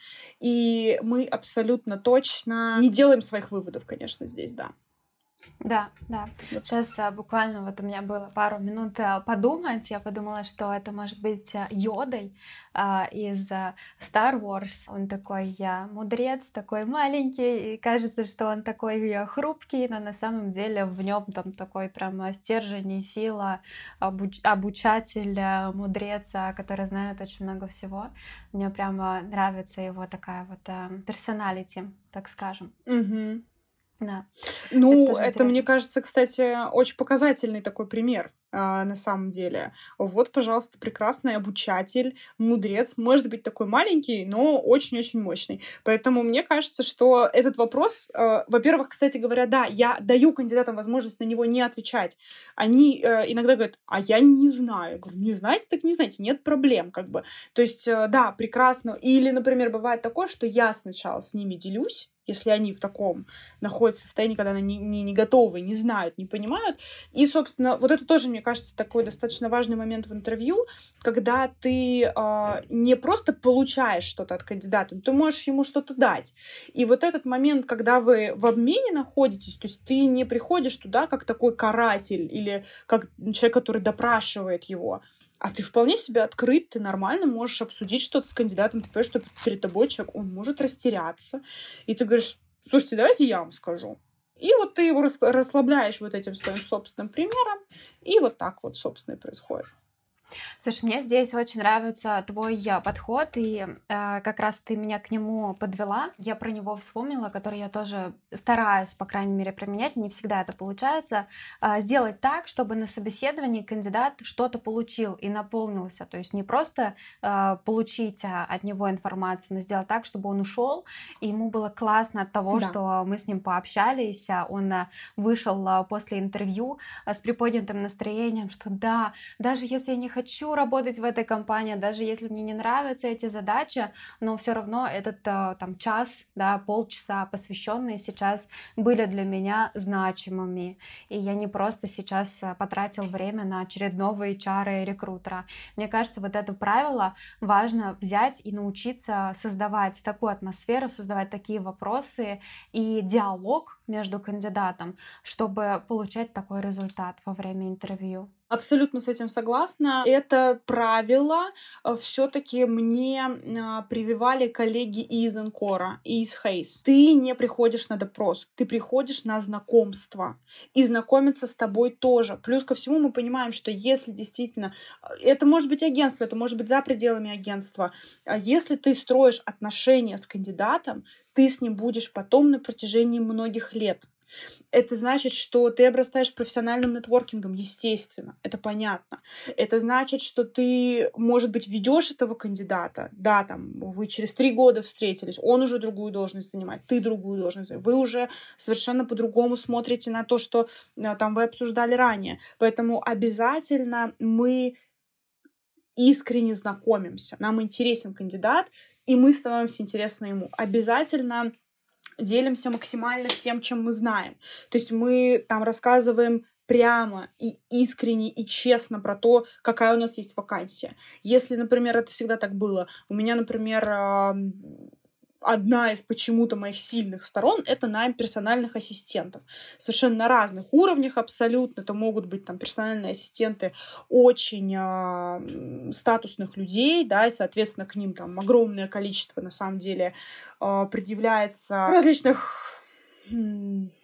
и мы абсолютно точно не делаем своих выводов, конечно, здесь, да. Да, да. Сейчас а, буквально вот у меня было пару минут а, подумать. Я подумала, что это может быть а, Йодой а, из а, Star Wars. Он такой а, мудрец, такой маленький, и кажется, что он такой хрупкий, но на самом деле в нем там такой прям стержень и сила, обуч обучатель, мудрец, который знает очень много всего. Мне прямо нравится его такая вот персоналити, так скажем. Угу. Да. Ну, это, это мне кажется, кстати, очень показательный такой пример а, на самом деле. Вот, пожалуйста, прекрасный обучатель, мудрец, может быть такой маленький, но очень-очень мощный. Поэтому мне кажется, что этот вопрос, э, во-первых, кстати говоря, да, я даю кандидатам возможность на него не отвечать. Они э, иногда говорят, а я не знаю. Я говорю, не знаете, так не знаете, нет проблем, как бы. То есть, э, да, прекрасно. Или, например, бывает такое, что я сначала с ними делюсь, если они в таком находятся состоянии, когда они не, не, не готовы, не знают, не понимают. И, собственно, вот это тоже, мне кажется, такой достаточно важный момент в интервью, когда ты э, не просто получаешь что-то от кандидата, ты можешь ему что-то дать. И вот этот момент, когда вы в обмене находитесь, то есть ты не приходишь туда как такой каратель или как человек, который допрашивает его, а ты вполне себе открыт, ты нормально можешь обсудить что-то с кандидатом, ты понимаешь, что перед тобой человек, он может растеряться, и ты говоришь, слушайте, давайте я вам скажу. И вот ты его расслабляешь вот этим своим собственным примером, и вот так вот, собственно, и происходит. Слушай, мне здесь очень нравится твой э, подход, и э, как раз ты меня к нему подвела. Я про него вспомнила, который я тоже стараюсь, по крайней мере, применять. Не всегда это получается. Э, сделать так, чтобы на собеседовании кандидат что-то получил и наполнился. То есть не просто э, получить э, от него информацию, но сделать так, чтобы он ушел, и ему было классно от того, да. что мы с ним пообщались. А он э, вышел после интервью с приподнятым настроением, что да, даже если я не хочу хочу работать в этой компании, даже если мне не нравятся эти задачи, но все равно этот э, там час, да, полчаса посвященные сейчас были для меня значимыми, и я не просто сейчас э, потратил время на очередного HR и рекрутера. Мне кажется, вот это правило важно взять и научиться создавать такую атмосферу, создавать такие вопросы и диалог между кандидатом, чтобы получать такой результат во время интервью. Абсолютно с этим согласна. Это правило э, все-таки мне а, прививали коллеги из Энкора, из Хейс. Ты не приходишь на допрос, ты приходишь на знакомство. И знакомиться с тобой тоже. Плюс ко всему мы понимаем, что если действительно... Э, это может быть агентство, это может быть за пределами агентства. А если ты строишь отношения с кандидатом, ты с ним будешь потом на протяжении многих лет. Это значит, что ты обрастаешь профессиональным нетворкингом, естественно, это понятно. Это значит, что ты, может быть, ведешь этого кандидата, да, там, вы через три года встретились, он уже другую должность занимает, ты другую должность вы уже совершенно по-другому смотрите на то, что э, там вы обсуждали ранее. Поэтому обязательно мы искренне знакомимся, нам интересен кандидат, и мы становимся интересны ему. Обязательно делимся максимально всем, чем мы знаем. То есть мы там рассказываем прямо и искренне и честно про то, какая у нас есть вакансия. Если, например, это всегда так было, у меня, например, одна из почему-то моих сильных сторон — это найм персональных ассистентов. Совершенно на разных уровнях абсолютно. Это могут быть там персональные ассистенты очень э, статусных людей, да, и, соответственно, к ним там огромное количество, на самом деле, э, предъявляется различных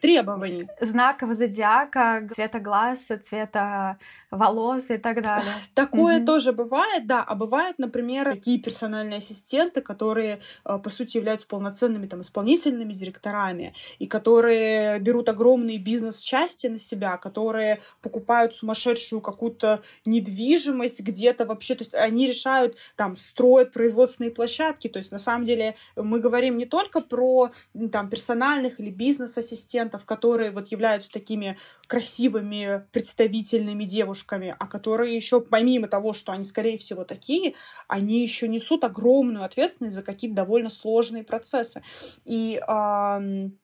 требований. Знаков зодиака, цвета глаз, цвета волос и так далее. Такое mm-hmm. тоже бывает, да. А бывают, например, такие персональные ассистенты, которые, э, по сути, являются полноценными там исполнительными директорами и которые берут огромные бизнес-части на себя, которые покупают сумасшедшую какую-то недвижимость где-то вообще. То есть они решают, там, строят производственные площадки. То есть, на самом деле, мы говорим не только про там персональных или бизнес бизнес-ассистентов, которые вот являются такими красивыми, представительными девушками, а которые еще, помимо того, что они, скорее всего, такие, они еще несут огромную ответственность за какие-то довольно сложные процессы. И эм,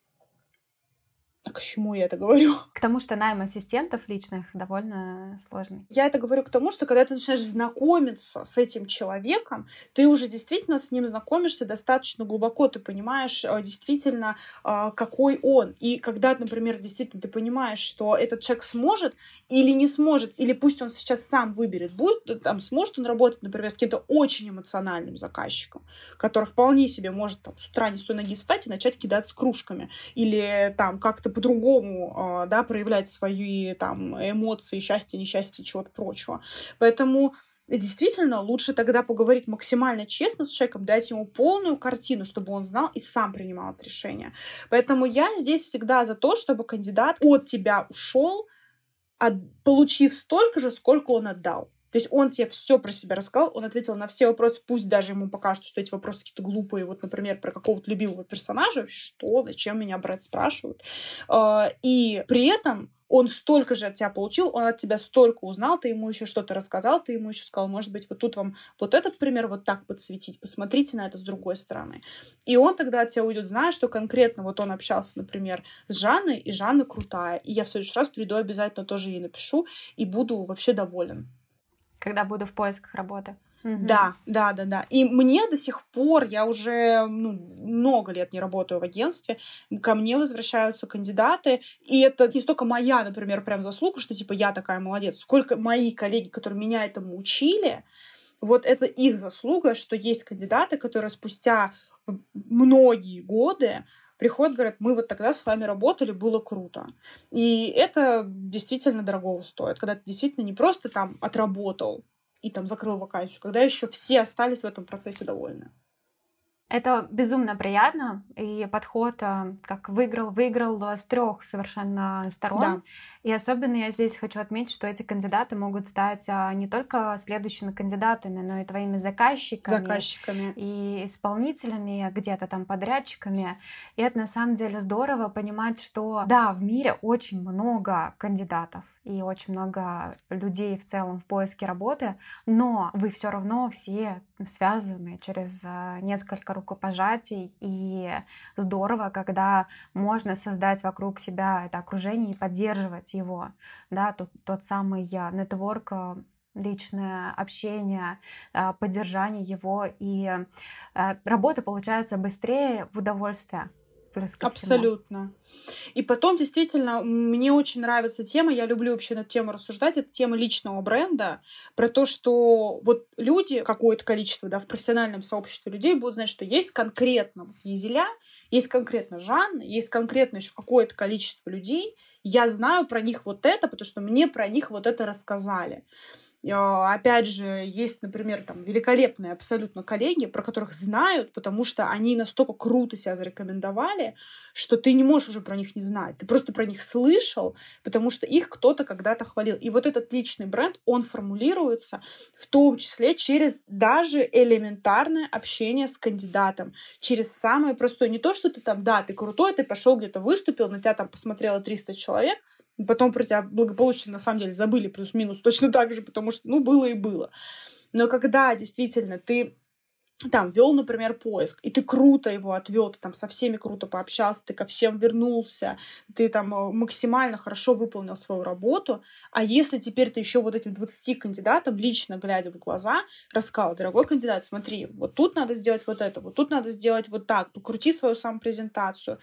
к чему я это говорю? К тому, что найм ассистентов личных довольно сложный. Я это говорю к тому, что когда ты начинаешь знакомиться с этим человеком, ты уже действительно с ним знакомишься достаточно глубоко, ты понимаешь э, действительно, э, какой он. И когда, например, действительно ты понимаешь, что этот человек сможет или не сможет, или пусть он сейчас сам выберет, будет, э, там, сможет он работать, например, с каким-то очень эмоциональным заказчиком, который вполне себе может там, с утра не с той ноги встать и начать кидаться кружками, или там как-то по-другому, а, да, проявлять свои там эмоции, счастье, несчастье, чего-то прочего. Поэтому действительно лучше тогда поговорить максимально честно с человеком, дать ему полную картину, чтобы он знал и сам принимал это решение. Поэтому я здесь всегда за то, чтобы кандидат от тебя ушел, получив столько же, сколько он отдал. То есть он тебе все про себя рассказал, он ответил на все вопросы, пусть даже ему покажут, что эти вопросы какие-то глупые, вот, например, про какого-то любимого персонажа, вообще, что, зачем меня брать, спрашивают. А, и при этом он столько же от тебя получил, он от тебя столько узнал, ты ему еще что-то рассказал, ты ему еще сказал, может быть, вот тут вам вот этот пример вот так подсветить, посмотрите на это с другой стороны. И он тогда от тебя уйдет, зная, что конкретно вот он общался, например, с Жанной, и Жанна крутая, и я в следующий раз приду обязательно тоже ей напишу, и буду вообще доволен когда буду в поисках работы. Да, да, да, да. И мне до сих пор, я уже ну, много лет не работаю в агентстве, ко мне возвращаются кандидаты, и это не столько моя, например, прям заслуга, что типа я такая молодец, сколько мои коллеги, которые меня этому учили, вот это их заслуга, что есть кандидаты, которые спустя многие годы приходят, говорят, мы вот тогда с вами работали, было круто. И это действительно дорогого стоит, когда ты действительно не просто там отработал и там закрыл вакансию, когда еще все остались в этом процессе довольны. Это безумно приятно, и подход э, как выиграл-выиграл с трех совершенно сторон. Да. И особенно я здесь хочу отметить, что эти кандидаты могут стать а, не только следующими кандидатами, но и твоими заказчиками, заказчиками. и исполнителями, где-то там подрядчиками. И это на самом деле здорово понимать, что да, в мире очень много кандидатов и очень много людей в целом в поиске работы, но вы все равно все связаны через а, несколько рукопожатий, и здорово, когда можно создать вокруг себя это окружение и поддерживать его, да, тот, тот самый нетворк, а, личное общение, поддержание его, и работа получается быстрее в удовольствие ко Абсолютно. И потом, действительно, мне очень нравится тема, я люблю вообще на тему рассуждать, это тема личного бренда, про то, что вот люди, какое-то количество, да, в профессиональном сообществе людей будут знать, что есть конкретно Езеля, есть конкретно Жанна, есть конкретно еще какое-то количество людей, я знаю про них вот это, потому что мне про них вот это рассказали. А, опять же, есть, например, там великолепные абсолютно коллеги, про которых знают, потому что они настолько круто себя зарекомендовали, что ты не можешь уже про них не знать. Ты просто про них слышал, потому что их кто-то когда-то хвалил. И вот этот личный бренд, он формулируется в том числе через даже элементарное общение с кандидатом, через самое простое. Не то, что ты там, да, ты крутой, ты пошел где-то выступил, на тебя там посмотрело 300 человек, Потом про тебя благополучно, на самом деле, забыли плюс-минус точно так же, потому что, ну, было и было. Но когда действительно ты там вел, например, поиск, и ты круто его отвел, ты там со всеми круто пообщался, ты ко всем вернулся, ты там э, максимально хорошо выполнил свою работу, а если теперь ты еще вот этим 20 кандидатам, лично глядя в глаза, рассказал, дорогой кандидат, смотри, вот тут надо сделать вот это, вот тут надо сделать вот так, покрути свою самопрезентацию,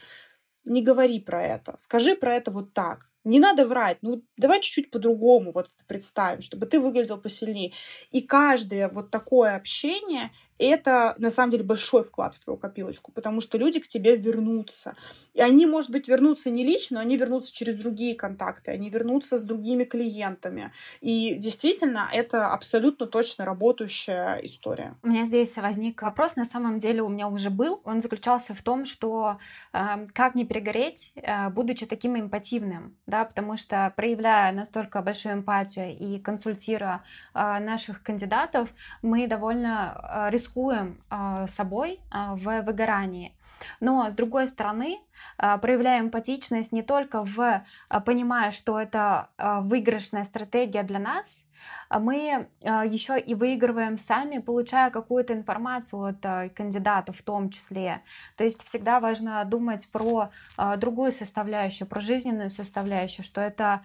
не говори про это, скажи про это вот так, не надо врать, ну давай чуть-чуть по-другому вот представим, чтобы ты выглядел посильнее. И каждое вот такое общение это на самом деле большой вклад в твою копилочку, потому что люди к тебе вернутся. И они, может быть, вернутся не лично, но они вернутся через другие контакты, они вернутся с другими клиентами. И действительно, это абсолютно точно работающая история. У меня здесь возник вопрос, на самом деле у меня уже был. Он заключался в том, что э, как не перегореть, э, будучи таким эмпативным, да, потому что проявляя настолько большую эмпатию и консультируя э, наших кандидатов, мы довольно э, рискуем рискуем а, собой а, в выгорании. Но, с другой стороны, а, проявляем эмпатичность не только в понимая, что это выигрышная стратегия для нас, мы еще и выигрываем сами, получая какую-то информацию от кандидатов в том числе. То есть всегда важно думать про другую составляющую, про жизненную составляющую, что это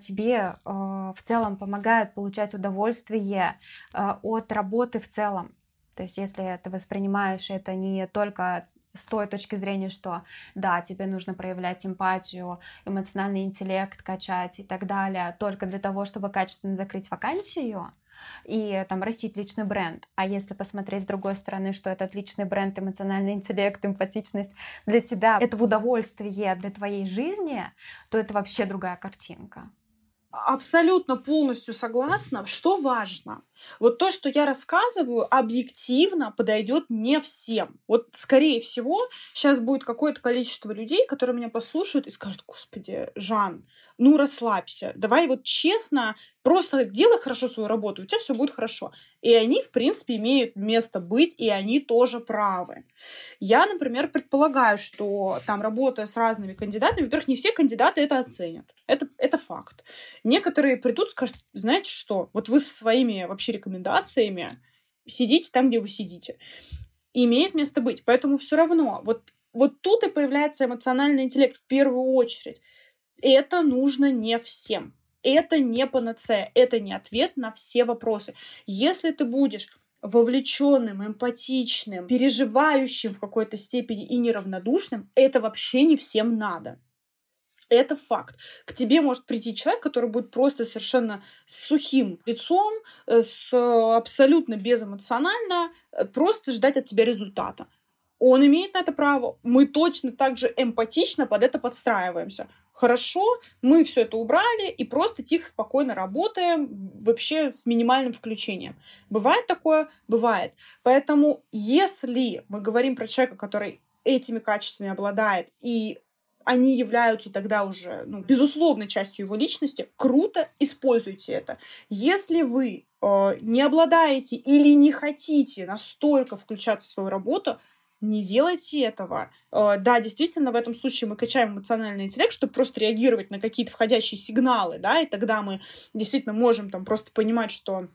тебе в целом помогает получать удовольствие от работы в целом. То есть если ты воспринимаешь это не только с той точки зрения, что да, тебе нужно проявлять эмпатию, эмоциональный интеллект качать и так далее, только для того, чтобы качественно закрыть вакансию, и там растить личный бренд. А если посмотреть с другой стороны, что этот личный бренд, эмоциональный интеллект, эмпатичность для тебя это в удовольствие для твоей жизни, то это вообще другая картинка. Абсолютно полностью согласна. Что важно? Вот то, что я рассказываю, объективно подойдет не всем. Вот, скорее всего, сейчас будет какое-то количество людей, которые меня послушают и скажут, господи, Жан, ну расслабься, давай вот честно, просто делай хорошо свою работу, у тебя все будет хорошо. И они, в принципе, имеют место быть, и они тоже правы. Я, например, предполагаю, что там, работая с разными кандидатами, во-первых, не все кандидаты это оценят. Это, это факт. Некоторые придут и скажут, знаете что, вот вы со своими вообще рекомендациями сидите там, где вы сидите. имеет место быть. Поэтому все равно, вот, вот тут и появляется эмоциональный интеллект в первую очередь. Это нужно не всем. Это не панацея, это не ответ на все вопросы. Если ты будешь вовлеченным, эмпатичным, переживающим в какой-то степени и неравнодушным, это вообще не всем надо. Это факт. К тебе может прийти человек, который будет просто совершенно сухим лицом, э, с абсолютно безэмоционально, э, просто ждать от тебя результата. Он имеет на это право. Мы точно так же эмпатично под это подстраиваемся. хорошо, мы все это убрали и просто тихо, спокойно работаем, вообще с минимальным включением. Бывает такое? Бывает. Поэтому если мы говорим про человека, который этими качествами обладает, и они являются тогда уже ну, безусловной частью его личности, круто используйте это. Если вы э, не обладаете или не хотите настолько включаться в свою работу, не делайте этого. Э, да, действительно, в этом случае мы качаем эмоциональный интеллект, чтобы просто реагировать на какие-то входящие сигналы, да, и тогда мы действительно можем там просто понимать, что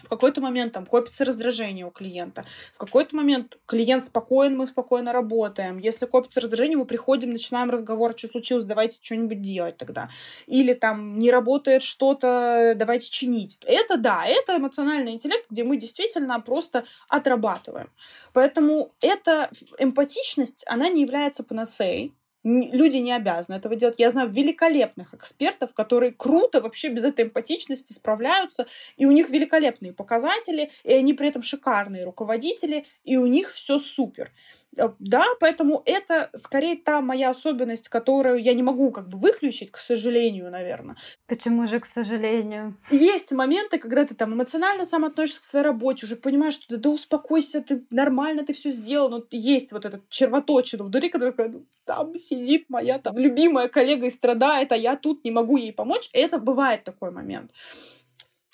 в какой-то момент там копится раздражение у клиента, в какой-то момент клиент спокоен, мы спокойно работаем. Если копится раздражение, мы приходим, начинаем разговор, что случилось, давайте что-нибудь делать тогда. Или там не работает что-то, давайте чинить. Это да, это эмоциональный интеллект, где мы действительно просто отрабатываем. Поэтому эта эмпатичность, она не является панацеей, люди не обязаны этого делать. Я знаю великолепных экспертов, которые круто вообще без этой эмпатичности справляются, и у них великолепные показатели, и они при этом шикарные руководители, и у них все супер. Э, да, поэтому это скорее та моя особенность, которую я не могу как бы выключить, к сожалению, наверное. Почему же, к сожалению? Есть моменты, когда ты там эмоционально сам относишься к своей работе, уже понимаешь, что да, да успокойся, ты нормально, ты все сделал, но есть вот этот червоточина в дуре, когда ну, там сидит моя там любимая коллега и страдает, а я тут не могу ей помочь. Это бывает такой момент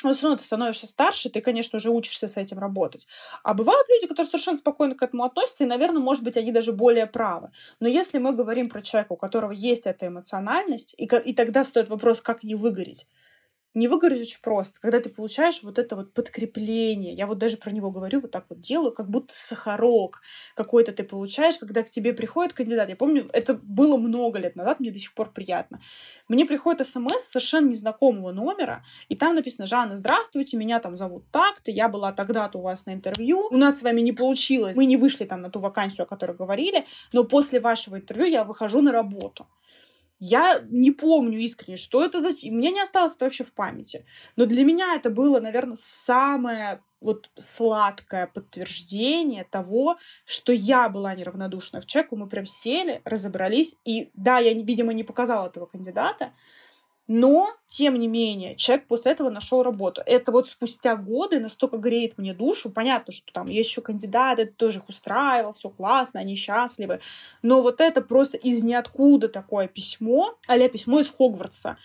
но все равно ты становишься старше, ты, конечно, уже учишься с этим работать. А бывают люди, которые совершенно спокойно к этому относятся, и, наверное, может быть, они даже более правы. Но если мы говорим про человека, у которого есть эта эмоциональность, и, и тогда стоит вопрос, как не выгореть не выгорит очень просто, когда ты получаешь вот это вот подкрепление. Я вот даже про него говорю, вот так вот делаю, как будто сахарок какой-то ты получаешь, когда к тебе приходит кандидат. Я помню, это было много лет назад, мне до сих пор приятно. Мне приходит смс совершенно незнакомого номера, и там написано, Жанна, здравствуйте, меня там зовут так-то, я была тогда-то у вас на интервью, у нас с вами не получилось, мы не вышли там на ту вакансию, о которой говорили, но после вашего интервью я выхожу на работу. Я не помню искренне, что это за... У меня не осталось это вообще в памяти. Но для меня это было, наверное, самое вот сладкое подтверждение того, что я была неравнодушна к человеку. Мы прям сели, разобрались. И да, я, видимо, не показала этого кандидата, но, тем не менее, человек после этого нашел работу. Это вот спустя годы настолько греет мне душу. Понятно, что там есть еще кандидаты, тоже их устраивал, все классно, они счастливы. Но вот это просто из ниоткуда такое письмо, а письмо из Хогвартса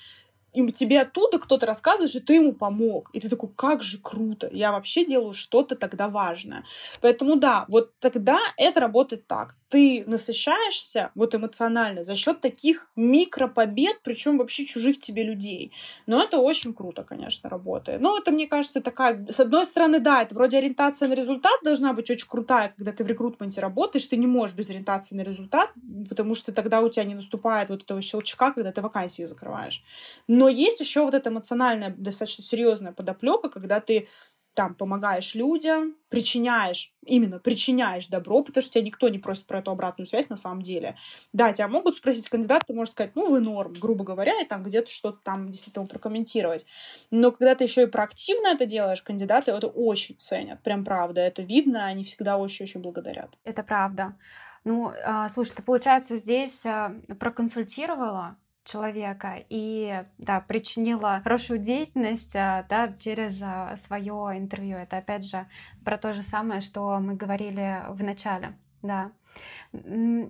и тебе оттуда кто-то рассказывает, что ты ему помог. И ты такой, как же круто, я вообще делаю что-то тогда важное. Поэтому да, вот тогда это работает так. Ты насыщаешься вот эмоционально за счет таких микропобед, причем вообще чужих тебе людей. Но это очень круто, конечно, работает. Но это, мне кажется, такая... С одной стороны, да, это вроде ориентация на результат должна быть очень крутая, когда ты в рекрутменте работаешь, ты не можешь без ориентации на результат, потому что тогда у тебя не наступает вот этого щелчка, когда ты вакансии закрываешь. Но но есть еще вот эта эмоциональная, достаточно серьезная подоплека, когда ты там помогаешь людям, причиняешь, именно причиняешь добро, потому что тебя никто не просит про эту обратную связь на самом деле. Да, тебя могут спросить кандидат, ты можешь сказать, ну, вы норм, грубо говоря, и там где-то что-то там действительно прокомментировать. Но когда ты еще и проактивно это делаешь, кандидаты это очень ценят, прям правда, это видно, они всегда очень-очень благодарят. Это правда. Ну, а, слушай, ты, получается, здесь а, проконсультировала человека и да, причинила хорошую деятельность а, да, через а, свое интервью. Это опять же про то же самое, что мы говорили в начале. Да.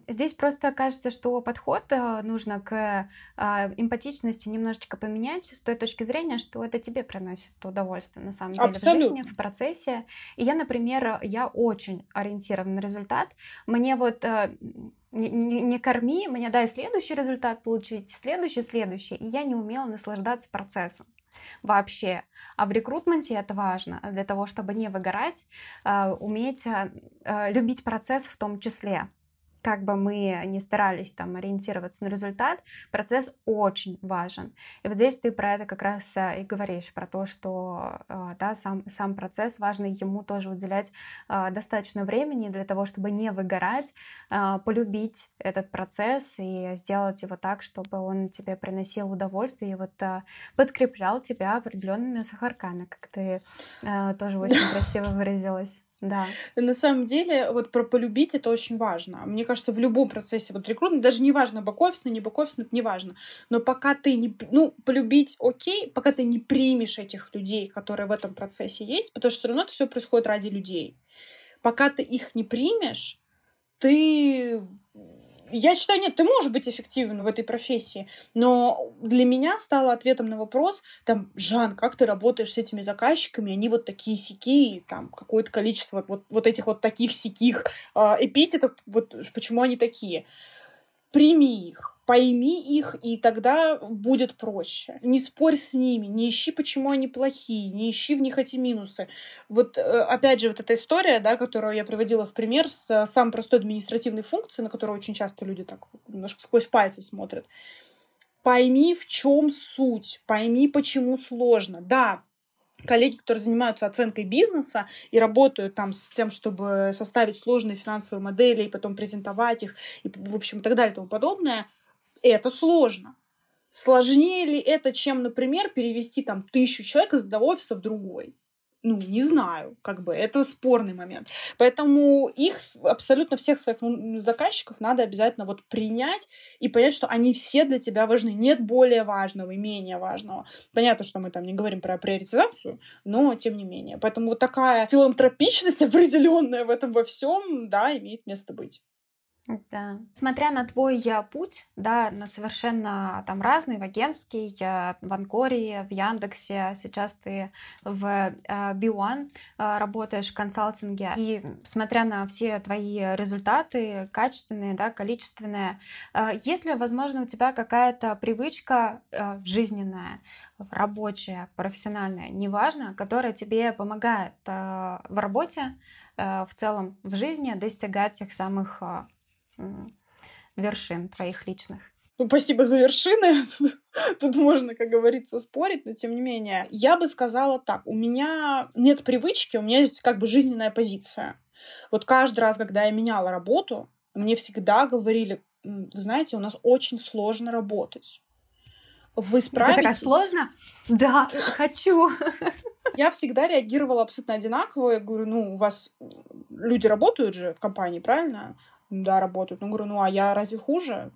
Здесь просто кажется, что подход э, нужно к а, эмпатичности немножечко поменять с той точки зрения, что это тебе приносит удовольствие на самом деле Абсолютно. в жизни, в процессе. И я, например, я очень ориентирована на результат. Мне вот э, не, не, не корми, мне дай следующий результат получить, следующий, следующий. И я не умела наслаждаться процессом вообще. А в рекрутменте это важно для того, чтобы не выгорать, э, уметь э, любить процесс в том числе как бы мы ни старались там ориентироваться на результат, процесс очень важен. И вот здесь ты про это как раз э, и говоришь, про то, что э, да, сам, сам процесс важно ему тоже уделять э, достаточно времени для того, чтобы не выгорать, полюбить этот процесс и сделать его так, чтобы он тебе приносил удовольствие и вот подкреплял тебя определенными сахарками, как ты тоже очень красиво выразилась. Да. На самом деле, вот про полюбить это очень важно. Мне кажется, в любом процессе вот рекрутинга, даже не важно, бэк-офисно, не бэк-офисно, это не важно. Но пока ты не... Ну, полюбить окей, пока ты не примешь этих людей, которые в этом процессе есть, потому что все равно это все происходит ради людей. Пока ты их не примешь, ты я считаю, нет, ты можешь быть эффективен в этой профессии, но для меня стало ответом на вопрос, там, Жан, как ты работаешь с этими заказчиками, они вот такие сики, там, какое-то количество вот, вот этих вот таких сиких э, эпитетов, вот почему они такие. Прими их пойми их, и тогда будет проще. Не спорь с ними, не ищи, почему они плохие, не ищи в них эти минусы. Вот, э, опять же, вот эта история, да, которую я приводила в пример с э, самой простой административной функцией, на которую очень часто люди так немножко сквозь пальцы смотрят. Пойми, в чем суть, пойми, почему сложно. Да, коллеги, которые занимаются оценкой бизнеса и работают там с тем, чтобы составить сложные финансовые модели и потом презентовать их, и, в общем, и так далее и тому подобное – это сложно. Сложнее ли это, чем, например, перевести там тысячу человек из одного офиса в другой? Ну, не знаю, как бы, это спорный момент. Поэтому их, абсолютно всех своих заказчиков надо обязательно вот принять и понять, что они все для тебя важны. Нет более важного и менее важного. Понятно, что мы там не говорим про приоритизацию, но тем не менее. Поэтому вот такая филантропичность определенная в этом во всем, да, имеет место быть. Да. Смотря на твой э, путь, да, на совершенно там разный, в агентский, э, в Анкоре, в Яндексе, сейчас ты в э, B1 работаешь в консалтинге, и смотря на все твои результаты, качественные, да, количественные, есть ли, возможно, у тебя какая-то привычка жизненная, рабочая, профессиональная, неважно, которая тебе помогает в работе, в целом в жизни достигать тех самых вершин твоих личных? Ну, спасибо за вершины. Тут, тут можно, как говорится, спорить, но тем не менее. Я бы сказала так. У меня нет привычки, у меня есть как бы жизненная позиция. Вот каждый раз, когда я меняла работу, мне всегда говорили, вы знаете, у нас очень сложно работать. Вы справитесь? Это такая сложно? Да, хочу. Я всегда реагировала абсолютно одинаково. Я говорю, ну, у вас люди работают же в компании, правильно? Да, работают. Ну, говорю, ну, а я разве хуже?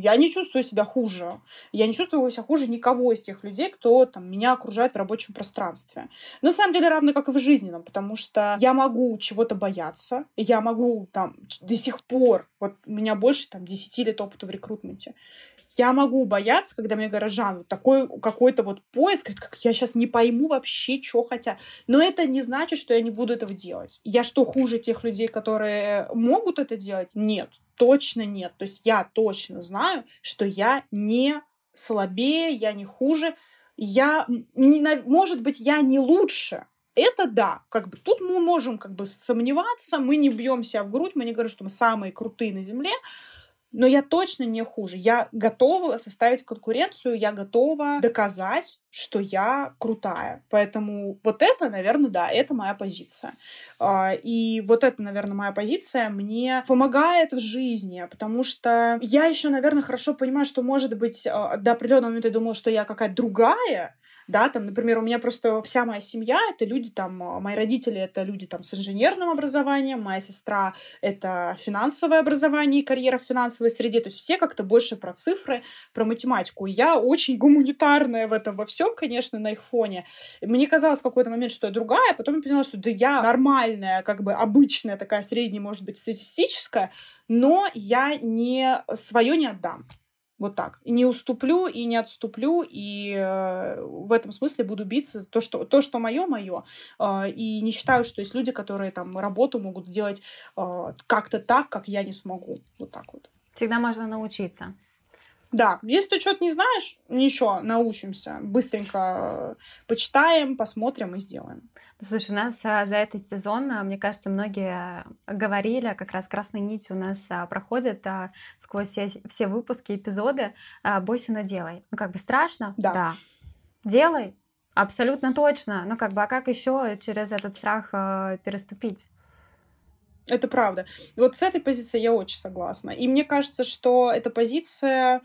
Я не чувствую себя хуже. Я не чувствую себя хуже никого из тех людей, кто там меня окружает в рабочем пространстве. Но, на самом деле, равно как и в жизненном, потому что я могу чего-то бояться, я могу там до сих пор, вот у меня больше там 10 лет опыта в рекрутменте, я могу бояться, когда мне говорят, Жан, вот такой какой-то вот поиск, как я сейчас не пойму вообще, что хотят. Но это не значит, что я не буду этого делать. Я что, хуже тех людей, которые могут это делать? Нет, точно нет. То есть я точно знаю, что я не слабее, я не хуже, я, не, может быть, я не лучше, это да, как бы тут мы можем как бы сомневаться, мы не бьем себя в грудь, мы не говорим, что мы самые крутые на земле, но я точно не хуже. Я готова составить конкуренцию, я готова доказать, что я крутая. Поэтому вот это, наверное, да, это моя позиция. А, и вот это, наверное, моя позиция мне помогает в жизни, потому что я еще, наверное, хорошо понимаю, что, может быть, а, до определенного момента я думала, что я какая-то другая, да, там, например, у меня просто вся моя семья — это люди там, а, мои родители — это люди там с инженерным образованием, моя сестра — это финансовое образование и карьера в финансовой среде, то есть все как-то больше про цифры, про математику. Я очень гуманитарная в этом во всем, конечно, на их фоне. Мне казалось в какой-то момент, что я другая, потом я поняла, что да я нормальная, как бы обычная такая средняя, может быть, статистическая, но я не свое не отдам. Вот так. Не уступлю, и не отступлю, и э, в этом смысле буду биться то, что, то, что мое, мое. Э, и не считаю, что есть люди, которые там работу могут сделать э, как-то так, как я не смогу. Вот так вот. Всегда можно научиться. Да, если ты что-то не знаешь, ничего, научимся. Быстренько э, почитаем, посмотрим и сделаем. Слушай, у нас а, за этот сезон, а, мне кажется, многие говорили, как раз красной нитью у нас проходит сквозь все, выпуски, эпизоды «Бойся, но делай». Ну, как бы страшно? Да. да. Делай, абсолютно точно. Ну, как бы, а как еще через этот страх переступить? Это правда. Вот с этой позицией я очень согласна. И мне кажется, что эта позиция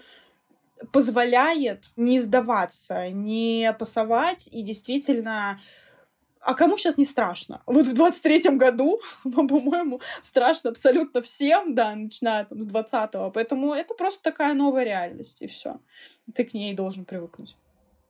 позволяет не сдаваться, не пасовать и действительно а кому сейчас не страшно? Вот в 23-м году, по-моему, страшно абсолютно всем, да, начиная там с 20-го. Поэтому это просто такая новая реальность, и все. Ты к ней должен привыкнуть.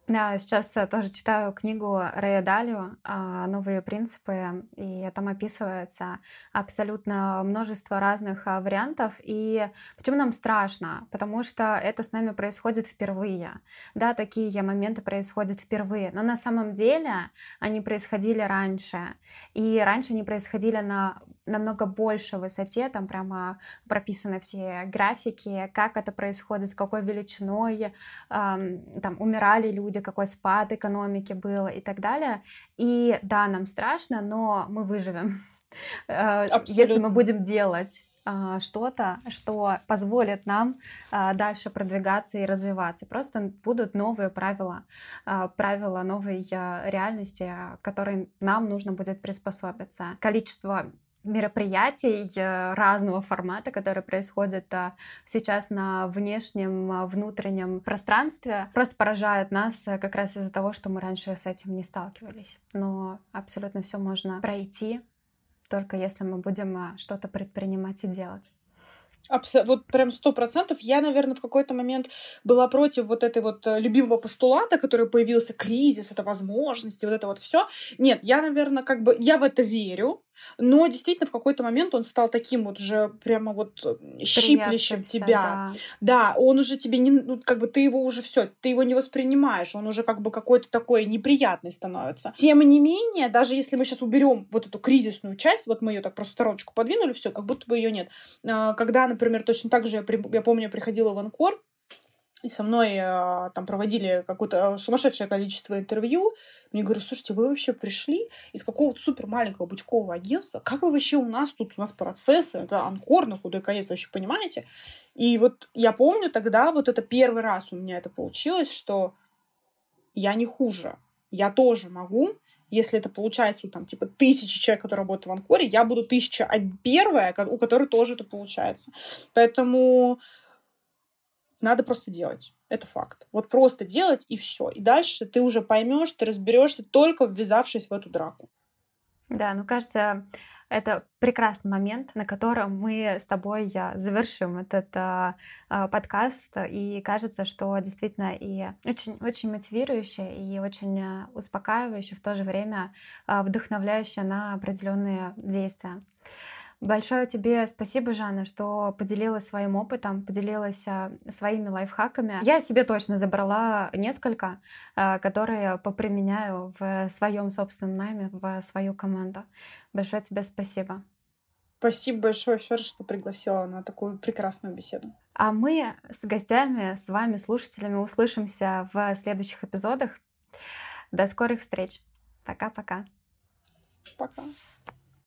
Да, сейчас э, тоже читаю книгу Рэя Далио а, «Новые принципы», и там описывается абсолютно множество разных а, вариантов. И почему нам страшно? Потому что это с нами происходит впервые. Да, такие моменты происходят впервые. Но на самом деле они происходили раньше. И раньше они происходили на намного больше высоте, там прямо прописаны все графики, как это происходит, с какой величиной, там умирали люди, какой спад экономики был и так далее. И да, нам страшно, но мы выживем, э, если мы будем делать э, что-то, что позволит нам э, дальше продвигаться и развиваться. Просто будут новые правила, правила новой реальности, которой нам нужно будет приспособиться. Количество мероприятий э, разного формата, которые происходят э, сейчас на внешнем, э, внутреннем пространстве, просто поражают нас как раз из-за того, что мы раньше с этим не сталкивались. Но абсолютно все можно пройти, только если мы будем что-то предпринимать и делать. Абсо- вот прям сто процентов. Я, наверное, в какой-то момент была против вот этой вот любимого постулата, который появился, кризис, это возможности, вот это вот все. Нет, я, наверное, как бы, я в это верю, но действительно в какой-то момент он стал таким вот уже прямо вот э, щиплющим тебя. Да. да, он уже тебе не, ну, как бы ты его уже все, ты его не воспринимаешь, он уже как бы какой-то такой неприятный становится. Тем не менее, даже если мы сейчас уберем вот эту кризисную часть, вот мы ее так просто стороночку подвинули, все, как будто бы ее нет. А, когда, например, точно так же я, я помню, я приходила в Анкор, и со мной э, там проводили какое-то сумасшедшее количество интервью. Мне говорят, слушайте, вы вообще пришли из какого-то супер маленького бутикового агентства? Как вы вообще у нас тут, у нас процессы, это анкор, на худой конец, вообще понимаете? И вот я помню тогда, вот это первый раз у меня это получилось, что я не хуже. Я тоже могу, если это получается там типа тысячи человек, которые работают в Анкоре, я буду тысяча а первая, у которой тоже это получается. Поэтому надо просто делать. Это факт. Вот просто делать и все. И дальше ты уже поймешь, ты разберешься, только ввязавшись в эту драку. Да, ну кажется, это прекрасный момент, на котором мы с тобой завершим этот э, подкаст. И кажется, что действительно и очень, очень мотивирующее, и очень успокаивающее, в то же время вдохновляющее на определенные действия. Большое тебе спасибо, Жанна, что поделилась своим опытом, поделилась а, своими лайфхаками. Я себе точно забрала несколько, а, которые поприменяю в своем собственном найме, в свою команду. Большое тебе спасибо. Спасибо большое еще раз, что пригласила на такую прекрасную беседу. А мы с гостями, с вами, слушателями, услышимся в следующих эпизодах. До скорых встреч. Пока-пока. Пока. -пока. Пока.